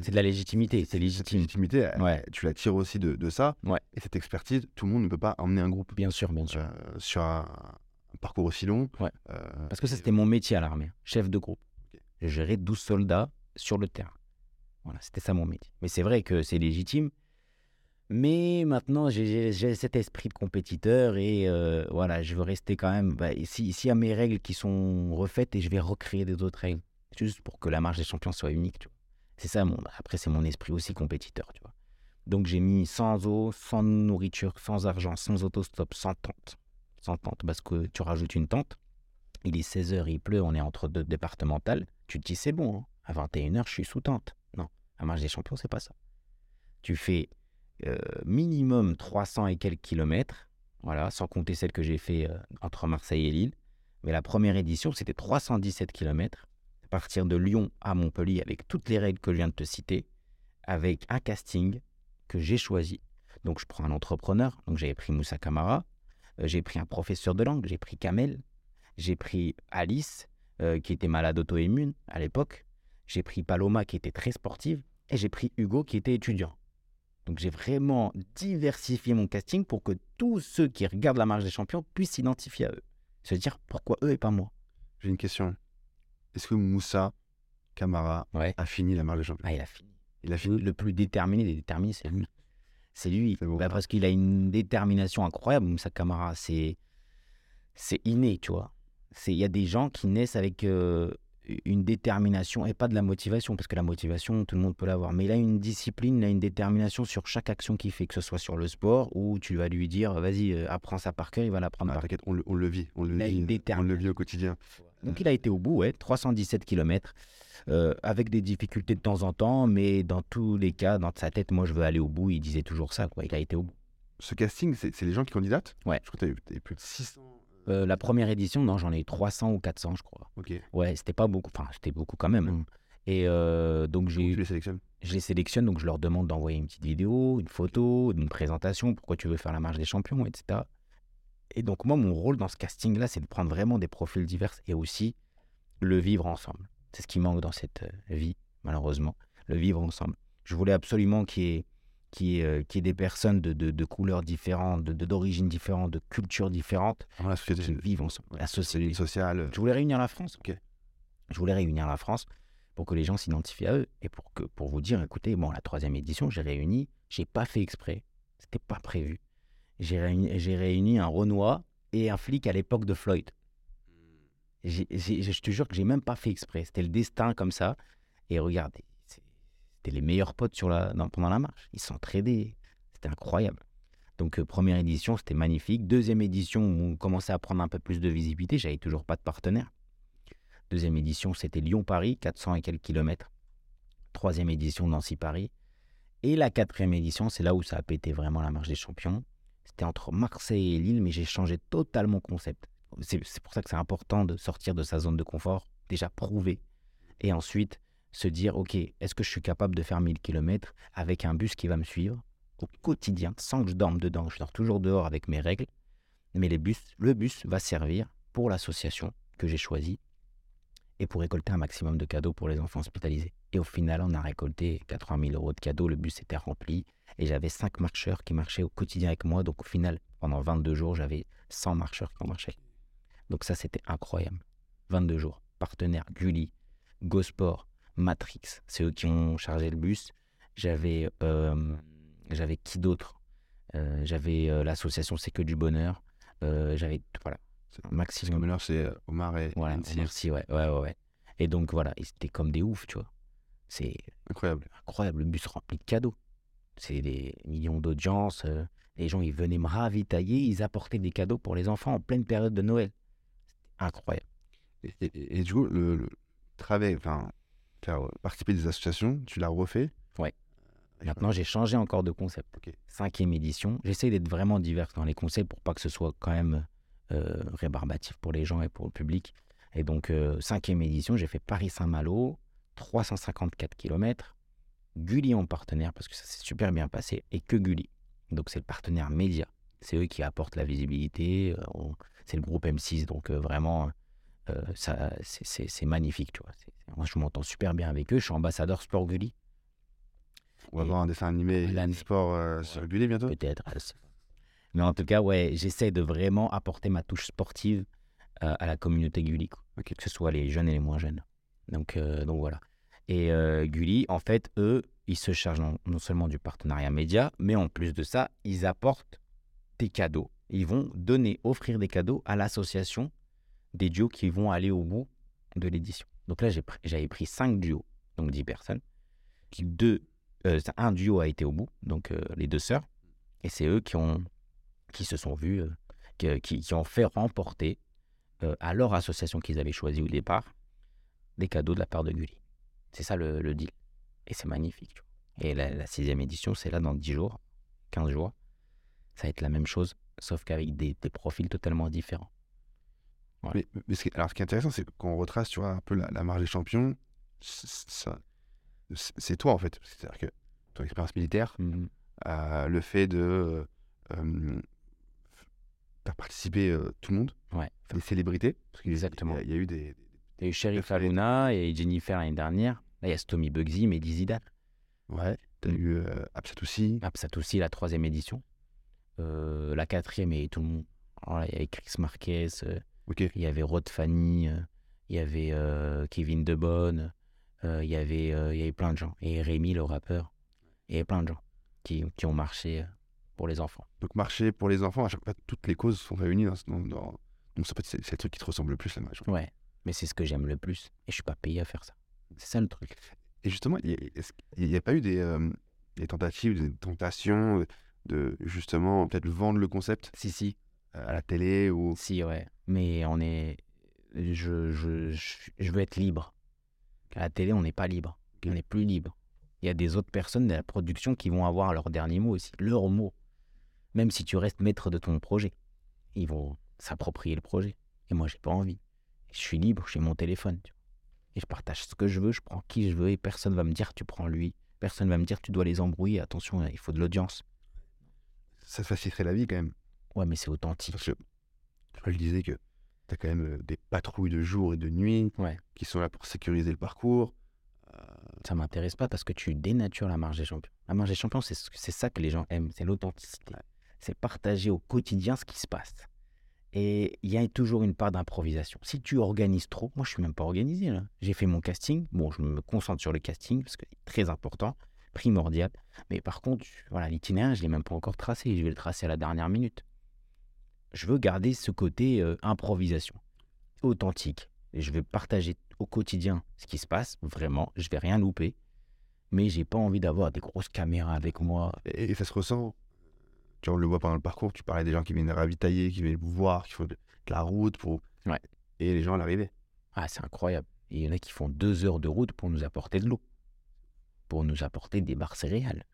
Speaker 6: C'est de la légitimité, c'est
Speaker 5: Cette
Speaker 6: légitime.
Speaker 5: légitimité,
Speaker 6: Ouais.
Speaker 5: tu la tires aussi de, de ça.
Speaker 6: Ouais.
Speaker 5: Et cette expertise, tout le monde ne peut pas emmener un groupe
Speaker 6: Bien sûr, bien sûr.
Speaker 5: euh, sur un, un parcours aussi long.
Speaker 6: Ouais.
Speaker 5: Euh,
Speaker 6: Parce que ça, c'était mon métier à l'armée, chef de groupe.
Speaker 5: Ok.
Speaker 6: Je gérais 12 soldats sur le terrain. Voilà, c'était ça mon métier. Mais c'est vrai que c'est légitime. Mais maintenant, j'ai- cet esprit de compétiteur et euh, voilà, je veux rester quand même. Bah, si- S'il y a mes règles qui sont refaites et je vais recréer des autres règles, juste pour que la marche des champions soit unique. C'est ça, mon, après, c'est mon esprit aussi compétiteur, tu vois. Donc, j'ai mis sans eau, sans nourriture, sans argent, sans autostop, sans tente. Sans tente, parce que tu rajoutes une tente. Il est 16h, il pleut, on est entre deux départementales. Tu te dis, c'est bon, hein. à 21h, je suis sous tente. Non, la marche des champions, c'est pas ça. Tu fais minimum 300 et quelques kilomètres, voilà, sans compter celle que j'ai fait euh, entre Marseille et Lille. Mais la première édition, c'était 317 kilomètres, à partir de Lyon à Montpellier, avec toutes les règles que je viens de te citer, avec un casting que j'ai choisi. Donc, je prends un entrepreneur, donc j'avais pris Moussa Kamara, euh, j'ai pris un professeur de langue, j'ai pris Kamel, j'ai pris Alice, euh, qui était malade auto-immune à l'époque. J'ai pris Paloma, qui était très sportive. Et j'ai pris Hugo, qui était étudiant. Donc j'ai vraiment diversifié mon casting pour que tous ceux qui regardent la marche des champions puissent s'identifier à eux. Se dire pourquoi eux et pas moi.
Speaker 5: J'ai une question. Est-ce que Moussa Camara
Speaker 6: Ouais.
Speaker 5: a fini la marche des champions?
Speaker 6: Ah, il a fini.
Speaker 5: Il a fini?
Speaker 6: Le plus déterminé des déterminés, c'est lui. C'est lui. Bah, parce qu'il a une détermination incroyable, Moussa Kamara. C'est, c'est inné, tu vois. Il y a des gens qui naissent avec euh, une détermination et pas de la motivation, parce que la motivation, tout le monde peut l'avoir. Mais il a une discipline, il a une détermination sur chaque action qu'il fait, que ce soit sur le sport, ou tu vas lui dire, vas-y, euh, apprends ça par cœur, il va l'apprendre
Speaker 5: Ah,
Speaker 6: par
Speaker 5: on, le- on le vit. On le vit, on le
Speaker 6: détermination.
Speaker 5: vit au quotidien.
Speaker 6: Donc il a été au bout, ouais, 317 km, avec des difficultés de temps en temps, mais dans tous les cas, dans sa tête, moi je veux aller au bout, il disait toujours ça, quoi. il a été au bout.
Speaker 5: Ce casting, c'est les gens qui candidatent?
Speaker 6: Ouais.
Speaker 5: Je crois que eu- t'as eu plus de 600.
Speaker 6: Euh, la première édition, non, j'en ai eu 300 ou 400, je crois.
Speaker 5: Ok.
Speaker 6: Ouais, c'était pas beaucoup, enfin c'était beaucoup quand même. hein. Et euh, donc j'ai
Speaker 5: tu les sélectionnes?
Speaker 6: Je les sélectionne, donc je leur demande d'envoyer une petite vidéo, une photo, une présentation, pourquoi tu veux faire la marche des champions, etc. Et donc moi, mon rôle dans ce casting-là, c'est de prendre vraiment des profils divers et aussi le vivre ensemble. C'est ce qui manque dans cette euh, vie, malheureusement, le vivre ensemble. Je voulais absolument qu'il y ait, euh, qu'il y ait des personnes de, de- de couleurs différentes, de- d'origines différentes, de cultures différentes,
Speaker 5: La société,
Speaker 6: qui vivent ensemble. La société.
Speaker 5: sociale.
Speaker 6: Je voulais réunir la France?
Speaker 5: Ok.
Speaker 6: Je voulais réunir la France pour que les gens s'identifient à eux et pour que pour vous dire, écoutez, bon, la troisième édition, j'ai réuni, j'ai pas fait exprès, c'était pas prévu. J'ai réuni, j'ai réuni un Renoir et un flic à l'époque de Floyd. J'ai- j'ai- je te jure que j'ai même pas fait exprès. C'était le destin comme ça. Et regardez, les meilleurs potes sur la, pendant la marche. Ils s'entraidaient. C'était incroyable. Donc, euh, première édition, c'était magnifique. Deuxième édition, on commençait à prendre un peu plus de visibilité. J'avais toujours pas de partenaire. Deuxième édition, c'était Lyon-Paris, 400 et quelques kilomètres. Troisième édition, Nancy-Paris. Et la quatrième édition, c'est là où ça a pété vraiment la marche des champions. C'était entre Marseille et Lille, mais j'ai changé totalement concept. C'est pour ça que c'est important de sortir de sa zone de confort, déjà prouver, et ensuite se dire, OK, est-ce que je suis capable de faire 1000 km avec un bus qui va me suivre au quotidien, sans que je dorme dedans Je dors toujours dehors avec mes règles, mais les bus, le bus va servir pour l'association que j'ai choisie et pour récolter un maximum de cadeaux pour les enfants hospitalisés. Et au final, on a récolté 80 000 euros de cadeaux, le bus était rempli, et j'avais 5 marcheurs qui marchaient au quotidien avec moi, donc au final, pendant 22 jours, j'avais 100 marcheurs qui ont marché. Donc ça, c'était incroyable. 22 jours. Partenaires, Gulli, GoSport, Matrix, c'est eux qui ont chargé le bus. J'avais euh, j'avais qui d'autre? Euh, J'avais euh, l'association C'est que du bonheur. J'avais, voilà,
Speaker 5: C'est-
Speaker 6: un
Speaker 5: Parce que
Speaker 6: maximum.
Speaker 5: maintenant, c'est Omar et
Speaker 6: Voilà, merci, ouais, ouais, ouais, ouais. Et donc voilà, ils étaient comme des oufs, tu vois. C'est
Speaker 5: Incroyable.
Speaker 6: incroyable, le bus rempli de cadeaux. C'est des millions d'audience. euh, les gens, ils venaient me ravitailler, ils apportaient des cadeaux pour les enfants en pleine période de Noël. C'était incroyable.
Speaker 5: Et, et- et du coup, le, le travail, enfin, faire euh, participer des associations, tu l'as refait
Speaker 6: Ouais. Maintenant, j'ai changé encore de concept.
Speaker 5: Ok.
Speaker 6: Cinquième édition. J'essaie d'être vraiment divers dans les concepts pour pas que ce soit quand même euh, rébarbatif pour les gens et pour le public. Et donc, euh, cinquième édition, j'ai fait Paris-Saint-Malo, 354 km, Gulli en partenaire, parce que ça s'est super bien passé, et que Gulli. Donc c'est le partenaire média. C'est eux qui apportent la visibilité. euh, C'est le groupe M6, donc vraiment, ça, c'est- magnifique. Tu vois. Moi, je m'entends super bien avec eux. Je suis ambassadeur Sport Gulli.
Speaker 5: On va voir un dessin animé
Speaker 6: L'année.
Speaker 5: sport euh, sur Gulli bientôt?
Speaker 6: Peut-être. pas. Mais en tout cas, ouais, j'essaie de vraiment apporter ma touche sportive euh, à la communauté Gulli, que ce soit les jeunes et les moins jeunes. Donc, euh, donc voilà. Et euh, Gulli, en fait, eux, ils se chargent non, non seulement du partenariat média, mais en plus de ça, ils apportent des cadeaux. Ils vont donner, offrir des cadeaux à l'association des duos qui vont aller au bout de l'édition. Donc là, j'avais pris cinq duos, donc 10 personnes. Euh, un duo a été au bout, donc euh, les deux sœurs. Et c'est eux qui, ont, qui se sont vus, euh, qui, ont fait remporter à leur association qu'ils avaient choisie au départ des cadeaux de la part de Gulli. C'est ça le, deal. Et c'est magnifique. Et la, sixième édition, c'est là dans 10 jours, 15 jours. Ça va être la même chose, sauf qu'avec des profils totalement différents.
Speaker 5: Mais, mais ce qui- alors, ce qui est intéressant, c'est qu'on retrace, tu vois, un peu la, la marge des champions. C'est toi, en fait. C'est-à-dire que ton expérience militaire, euh, le fait de euh, faire participer euh, tout le monde,
Speaker 6: Ouais.
Speaker 5: des célébrités, parce
Speaker 6: Exactement.
Speaker 5: il y a, il y a eu des...
Speaker 6: Il y a eu Sheriff Aluna et Jennifer l'année dernière. Là, il y a Stomy Bugsy, Mehdi Zidane.
Speaker 5: Ouais. T'as eu euh, Absat aussi.
Speaker 6: Absat aussi, la troisième édition. La quatrième, et tout le monde. Il y avait Chris Marquez, il y avait Rod Fanny, euh, il y avait euh, Kevin Debonne, euh, il, y avait, il y avait plein de gens. Et Rémi, le rappeur. Il y avait plein de gens qui, qui ont marché pour les enfants.
Speaker 5: Donc, marcher pour les enfants, à chaque fois, toutes les causes sont réunies dans... dans, dans- Donc, c'est le truc qui te ressemble le plus, la marche.
Speaker 6: Ouais, mais c'est ce que j'aime le plus. Et je suis pas payé à faire ça. C'est ça le truc.
Speaker 5: Et justement, il n'y a, pas eu des, euh, des tentatives, des tentations de justement peut-être vendre le concept?
Speaker 6: Si, si.
Speaker 5: À la télé ou
Speaker 6: Si, ouais. Mais on est. Je, je, je, je veux être libre. À la télé, on n'est pas libre. On n'est plus libre. Il y a des autres personnes de la production qui vont avoir leur dernier mot aussi. Leur mot. Même si tu restes maître de ton projet. Ils vont s'approprier le projet. Et moi, j'ai pas envie. Je suis libre, j'ai mon téléphone. tu vois. Et je partage ce que je veux, je prends qui je veux et personne va me dire tu prends lui. Personne va me dire tu dois les embrouiller. Attention, il faut de l'audience.
Speaker 5: ça te faciliterait la vie quand même
Speaker 6: Ouais, mais c'est authentique.
Speaker 5: Parce que je disais que tu as quand même euh, des patrouilles de jour et de nuit
Speaker 6: Ouais.
Speaker 5: qui sont là pour sécuriser le parcours.
Speaker 6: Ça m'intéresse pas parce que tu dénatures la marge des champions. La marge des champions, c'est ce- c'est ça que les gens aiment, c'est l'authenticité. C'est partager au quotidien ce qui se passe. Et il y a toujours une part d'improvisation. Si tu organises trop, moi je suis même pas organisé là. J'ai fait mon casting. Bon, je me concentre sur le casting parce que c'est très important, primordial. Mais par contre, voilà, l'itinéraire, je l'ai même pas encore tracé. Je vais le tracer à la dernière minute. Je veux garder ce côté euh, improvisation, authentique. Et je vais partager au quotidien ce qui se passe, vraiment. Je vais rien louper. Mais j'ai pas envie d'avoir des grosses caméras avec moi.
Speaker 5: Et, et ça se ressent. Tu vois, on le voit pendant le parcours, tu parlais des gens qui viennent ravitailler, qui viennent vous voir, qui font de, la route pour.
Speaker 6: Ouais.
Speaker 5: Et les gens à l'arrivée.
Speaker 6: Ah, c'est incroyable. Il y en a qui font deux heures de route pour nous apporter de l'eau. Pour nous apporter des barres céréales.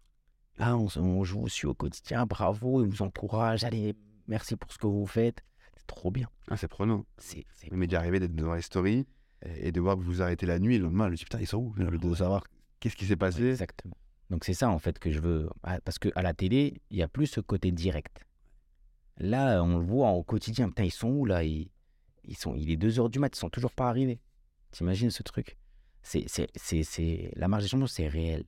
Speaker 6: Là, on, on joue aussi au quotidien. Bravo, ils vous encouragent. Allez, merci pour ce que vous faites. C'est trop bien.
Speaker 5: Ah, c'est prenant.
Speaker 6: C'est, c'est-
Speaker 5: m'est déjà arrivé d'être devant les stories et, et de voir que vous arrêtez la nuit. Le lendemain, je me dis putain, ils sont où? J'ai envie de savoir qu'est-ce qui s'est passé.
Speaker 6: Ouais, Exactement. Donc c'est ça en fait que je veux. Ah, Parce qu'à la télé, il n'y a plus ce côté direct. Là, on le voit au quotidien. Putain, ils sont où là? Ils, ils sont, Il est 2h du mat, ils sont toujours pas arrivés. T'imagines ce truc? C'est, c'est, c'est, c'est- La marge des champions, c'est réel.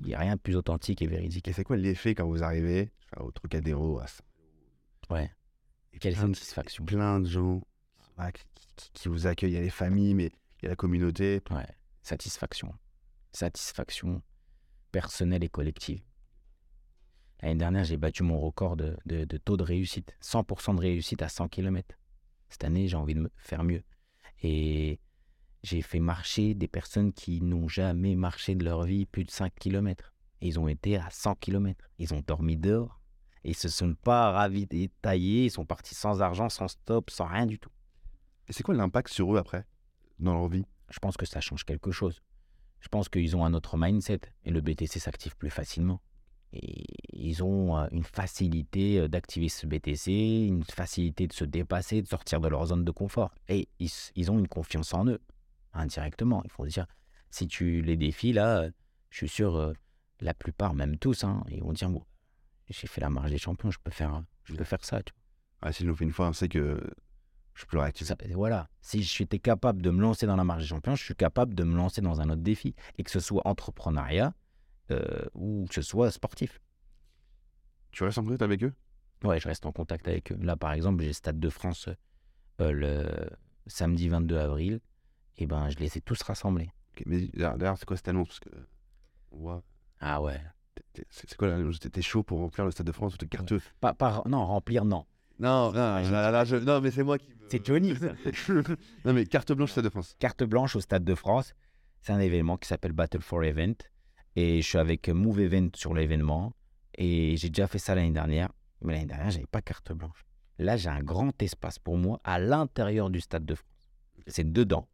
Speaker 6: Il n'y a rien de plus authentique et véridique.
Speaker 5: Et c'est quoi l'effet quand vous arrivez enfin, au Trocadéro à
Speaker 6: Ouais.
Speaker 5: et
Speaker 6: Quelle
Speaker 5: plein de-
Speaker 6: satisfaction.
Speaker 5: Plein de gens qui vous accueillent. Il y a les familles, mais il y a la communauté.
Speaker 6: Ouais. Satisfaction. Satisfaction personnelle et collective. L'année dernière, j'ai battu mon record de, de- de taux de réussite. 100% de réussite à 100 km. Cette année, j'ai envie de me faire mieux. Et j'ai fait marcher des personnes qui n'ont jamais marché de leur vie plus de 5 km. Ils ont été à 100 km. Ils ont dormi dehors. Ils se sont pas ravitaillés. Ils sont partis sans argent, sans stop, sans rien du tout.
Speaker 5: Et c'est quoi l'impact sur eux après, dans leur vie?
Speaker 6: Je pense que ça change quelque chose. Je pense qu'ils ont un autre mindset et le BTC s'active plus facilement. Et ils ont euh, une facilité euh, d'activer ce BTC, une facilité de se dépasser, de sortir de leur zone de confort. Et ils, ont une confiance en eux, indirectement. Il faut dire, si tu les défies, là, euh, je suis sûr, la plupart, même tous, hein, ils vont dire bon, j'ai fait la marche des champions, je peux faire, je peux faire ça. Tu
Speaker 5: Ah, s'ils l'ont fait une fois, on sait que je peux le réactiver.
Speaker 6: Voilà. Si j'étais capable de me lancer dans la marche des champions, je suis capable de me lancer dans un autre défi. Et que ce soit entrepreneuriat euh, ou que ce soit sportif.
Speaker 5: Tu restes en contact avec eux?
Speaker 6: Ouais, je reste en contact avec eux. Là, par exemple, j'ai Stade de France euh, le samedi 22 avril. Et ben, je les ai tous rassemblés.
Speaker 5: Mais d'ailleurs, c'est quoi cette annonce Parce que.
Speaker 6: Ah ouais.
Speaker 5: C'est quoi l'annonce T'es chaud pour remplir le stade de France ou t'es carteux?
Speaker 6: Pas, pas, non, remplir, non.
Speaker 5: Non, non, là, là, je- non, mais c'est moi qui.
Speaker 6: C'est Johnny, ça.
Speaker 5: non, mais carte blanche Stade de France.
Speaker 6: Carte blanche au Stade de France. C'est un événement qui s'appelle Battle for Event. Et je suis avec Move Event sur l'événement. Et j'ai déjà fait ça l'année dernière. Mais l'année dernière, j'avais pas carte blanche. Là, j'ai un grand espace pour moi à l'intérieur du Stade de France. C'est dedans.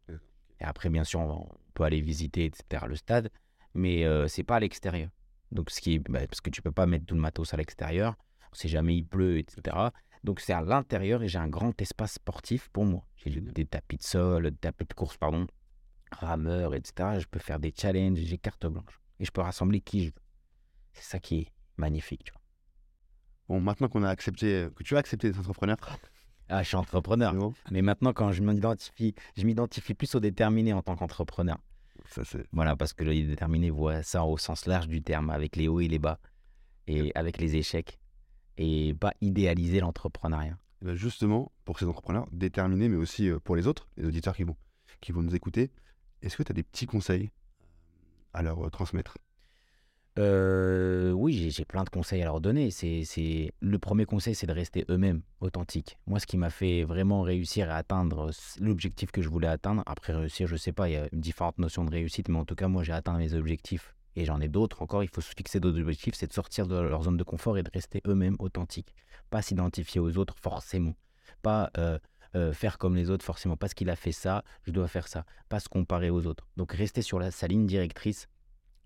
Speaker 6: Et après, bien sûr, on, va- on peut aller visiter, etc., le stade. Mais euh, c'est pas à l'extérieur. Donc, ce qui est, bah, parce que tu peux pas mettre tout le matos à l'extérieur. Sait jamais il pleut, etc. Donc, c'est à l'intérieur et j'ai un grand espace sportif pour moi. J'ai des tapis de sol, des tapis de course, pardon, rameurs, etc. Je peux faire des challenges, j'ai carte blanche. Et je peux rassembler qui je veux. C'est ça qui est magnifique. Tu vois.
Speaker 5: Bon, maintenant qu'on a accepté, que tu as accepté d'être entrepreneur,
Speaker 6: Ah, je suis entrepreneur.
Speaker 5: bon
Speaker 6: Mais maintenant, quand je m'identifie, je m'identifie plus au déterminé en tant qu'entrepreneur.
Speaker 5: Ça.
Speaker 6: Voilà, parce que le déterminé voit ça au sens large du terme, avec les hauts et les bas, et avec les échecs, et pas idéaliser l'entrepreneuriat.
Speaker 5: Eh ben, justement, pour ces entrepreneurs déterminés, mais aussi euh, pour les autres, les auditeurs qui vont, qui vont nous écouter, est-ce que tu as des petits conseils à leur euh, transmettre?
Speaker 6: Euh, oui, j'ai- plein de conseils à leur donner. C'est. Le premier conseil, c'est de rester eux-mêmes, authentiques. Moi, ce qui m'a fait vraiment réussir à atteindre l'objectif que je voulais atteindre, après réussir, je sais pas, il y a différentes notions de réussite, mais en tout cas, moi, j'ai atteint mes objectifs. Et j'en ai d'autres encore, il faut se fixer d'autres objectifs, c'est de sortir de leur zone de confort et de rester eux-mêmes authentiques. Pas s'identifier aux autres forcément. Pas euh, euh, faire comme les autres forcément. Parce qu'il a fait ça, je dois faire ça. Pas se comparer aux autres. Donc rester sur la, sa ligne directrice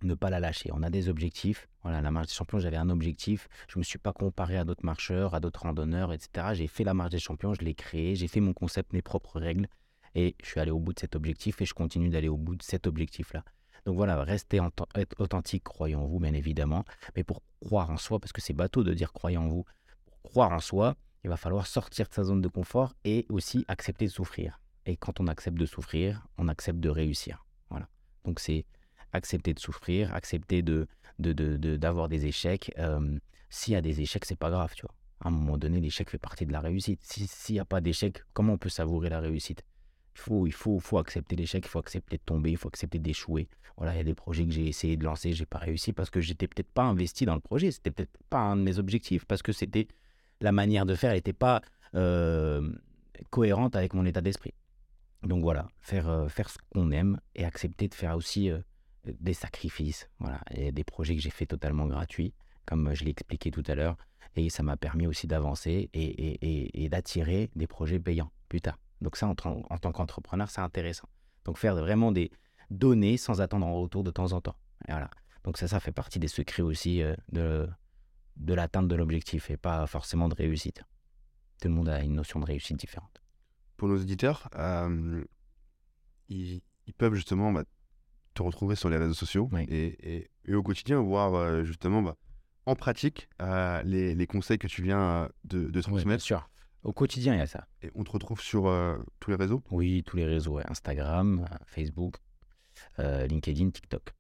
Speaker 6: ne pas la lâcher. On a des objectifs. Voilà, la marche des champions, j'avais un objectif. Je ne me suis pas comparé à d'autres marcheurs, à d'autres randonneurs, etc. J'ai fait la marche des champions, je l'ai créé, j'ai fait mon concept, mes propres règles. Et je suis allé au bout de cet objectif et je continue d'aller au bout de cet objectif-là. Donc voilà, restez être authentique, croyez en vous, bien évidemment. Mais pour croire en soi, parce que c'est bateau de dire croyez en vous, pour croire en soi, il va falloir sortir de sa zone de confort et aussi accepter de souffrir. Et quand on accepte de souffrir, on accepte de réussir. Voilà. Donc c'est accepter de souffrir, accepter de d'avoir des échecs. S'il y a des échecs, c'est pas grave, tu vois. À un moment donné, l'échec fait partie de la réussite. Si- S'il n'y a pas d'échec, comment on peut savourer la réussite? Il faut, faut, faut accepter l'échec, il faut accepter de tomber, il faut accepter d'échouer. Voilà, il y a des projets que j'ai essayé de lancer, j'ai pas réussi parce que j'étais peut-être pas investi dans le projet, c'était peut-être pas un de mes objectifs, parce que c'était la manière de faire n'était pas cohérente avec mon état d'esprit. Donc voilà, faire, faire ce qu'on aime et accepter de faire aussi des sacrifices. Voilà, il des projets que j'ai fait totalement gratuits, comme je l'ai expliqué tout à l'heure, et ça m'a permis aussi d'avancer et, d'attirer des projets payants plus tard. Donc ça, en, tant- en tant qu'entrepreneur, c'est intéressant. Donc faire vraiment des données sans attendre en retour de temps en temps. Voilà. Donc ça, ça fait partie des secrets aussi euh, de, l'atteinte de l'objectif et pas forcément de réussite. Tout le monde a une notion de réussite différente.
Speaker 5: Pour nos auditeurs, euh, ils, ils peuvent justement bah, te retrouver sur les réseaux sociaux
Speaker 6: Oui.
Speaker 5: et, et- et au quotidien voir euh, justement bah, en pratique euh, les, les conseils que tu viens euh, de,
Speaker 6: Ouais, bien
Speaker 5: transmettre.
Speaker 6: sûr. Au quotidien, il y a ça.
Speaker 5: Et on te retrouve sur euh, tous les réseaux?
Speaker 6: Oui, tous les réseaux, ouais. Instagram, Facebook, euh, LinkedIn, TikTok.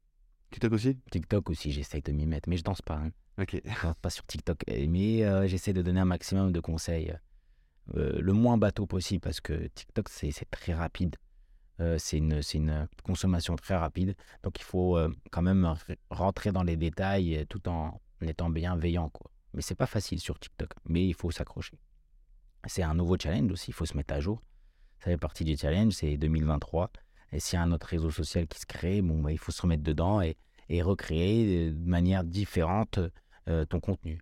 Speaker 5: TikTok aussi?
Speaker 6: TikTok aussi, j'essaye de m'y mettre, mais je danse pas. hein.
Speaker 5: Ok.
Speaker 6: Je danse pas sur TikTok. Mais euh, j'essaie de donner un maximum de conseils, le moins bateau possible, parce que TikTok, c'est très rapide. Euh, c'est une, une consommation très rapide. Donc il faut euh, quand même rentrer dans les détails euh, tout en étant bienveillant. Quoi. Mais c'est pas facile sur TikTok, mais il faut s'accrocher. C'est un nouveau challenge aussi, il faut se mettre à jour. Ça fait partie du challenge, c'est 2023. Et s'il y a un autre réseau social qui se crée, bon, bah, il faut se remettre dedans et, et recréer de manière différente euh, ton contenu.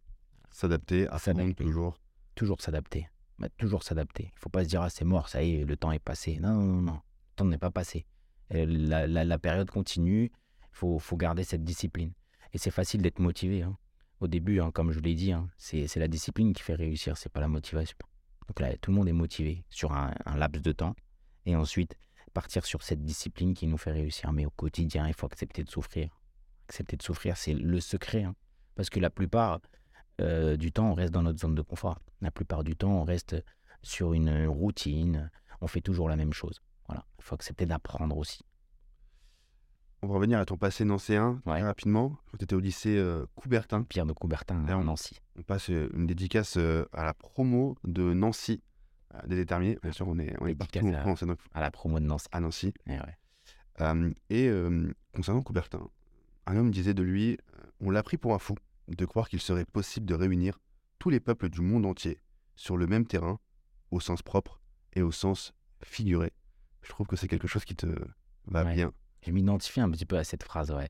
Speaker 5: S'adapter à
Speaker 6: S'adapter.
Speaker 5: toujours.
Speaker 6: Toujours s'adapter. Bah, toujours s'adapter. Il faut pas se dire, ah, c'est mort, ça y est, le temps est passé. Non, non, non, non. Temps n'est pas passé. Euh, La, période continue. Il faut, garder cette discipline. Et c'est facile d'être motivé. hein. Au début, hein, comme je l'ai dit, hein, c'est la discipline qui fait réussir, c'est pas la motivation. Donc là, tout le monde est motivé sur un, laps de temps. Et ensuite, partir sur cette discipline qui nous fait réussir. Mais au quotidien, il faut accepter de souffrir. Accepter de souffrir, c'est le secret. Parce que la plupart euh, du temps, on reste dans notre zone de confort. La plupart du temps, on reste sur une routine. On fait toujours la même chose. Voilà. Il faut accepter d'apprendre aussi.
Speaker 5: On va revenir à ton passé nancéen
Speaker 6: Ouais.
Speaker 5: très rapidement. Tu étais au lycée euh, Coubertin.
Speaker 6: Pierre de Coubertin à Nancy.
Speaker 5: On passe euh, une dédicace euh, à la promo de Nancy, euh, des déterminés. Bien sûr, on est, on est partout en
Speaker 6: à-
Speaker 5: France, donc
Speaker 6: À la promo de Nancy.
Speaker 5: à Nancy.
Speaker 6: Eh ouais.
Speaker 5: Et concernant Coubertin, un homme disait de lui On l'a pris pour un fou de croire qu'il serait possible de réunir tous les peuples du monde entier sur le même terrain, au sens propre et au sens figuré. Je trouve que c'est quelque chose qui te va
Speaker 6: Ouais.
Speaker 5: bien.
Speaker 6: Je m'identifie un petit peu à cette phrase, ouais.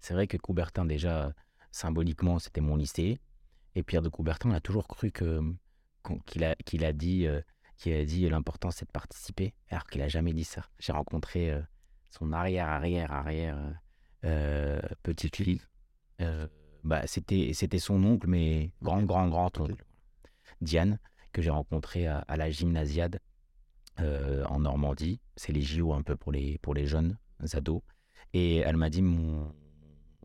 Speaker 6: C'est vrai que Coubertin, déjà, symboliquement, c'était mon lycée. Et Pierre de Coubertin, on a toujours cru que qu'il a, qu'il a dit, euh, qu'il a dit l'important, c'est de participer, alors qu'il a jamais dit ça. J'ai rencontré euh, son arrière, arrière, arrière euh, euh, petite fille. Bah, c'était, c'était son oncle, mais grand, grand, grand oncle. Diane, que j'ai rencontré à, à la gymnasiade euh, en Normandie. C'est les JO un peu pour les, pour les jeunes ados. Et elle m'a dit, mon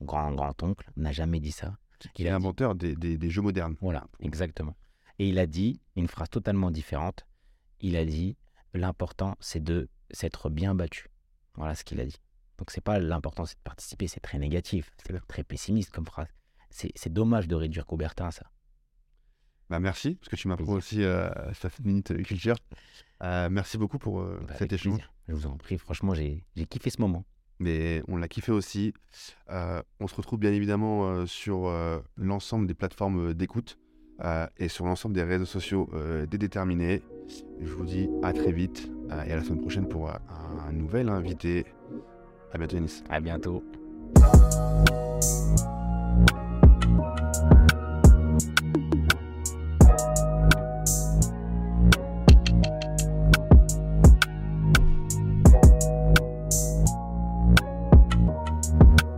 Speaker 6: grand, grand oncle n'a jamais dit ça.
Speaker 5: Il est
Speaker 6: dit-
Speaker 5: inventeur des, des- des jeux modernes.
Speaker 6: Voilà, exactement. Et il a dit une phrase totalement différente. Il a dit l'important c'est de s'être bien battu. Voilà ce qu'il a dit. Donc c'est pas l'important c'est de participer, c'est très négatif, c'est très pessimiste comme phrase. C'est c'est dommage de réduire Coubertin à ça.
Speaker 5: Bah, merci, parce que tu m'apprends aussi euh, cette minute culture. Euh, merci beaucoup pour euh,
Speaker 6: Bah,
Speaker 5: cet échange.
Speaker 6: plaisir. Je vous en prie, franchement j'ai kiffé ce moment.
Speaker 5: mais on l'a kiffé aussi. Euh, on se retrouve bien évidemment euh, sur euh, l'ensemble des plateformes d'écoute et sur l'ensemble des réseaux sociaux euh, déterminés. Je vous dis à très vite et à la semaine prochaine pour un nouvel invité. À bientôt, Yanis.
Speaker 6: À bientôt.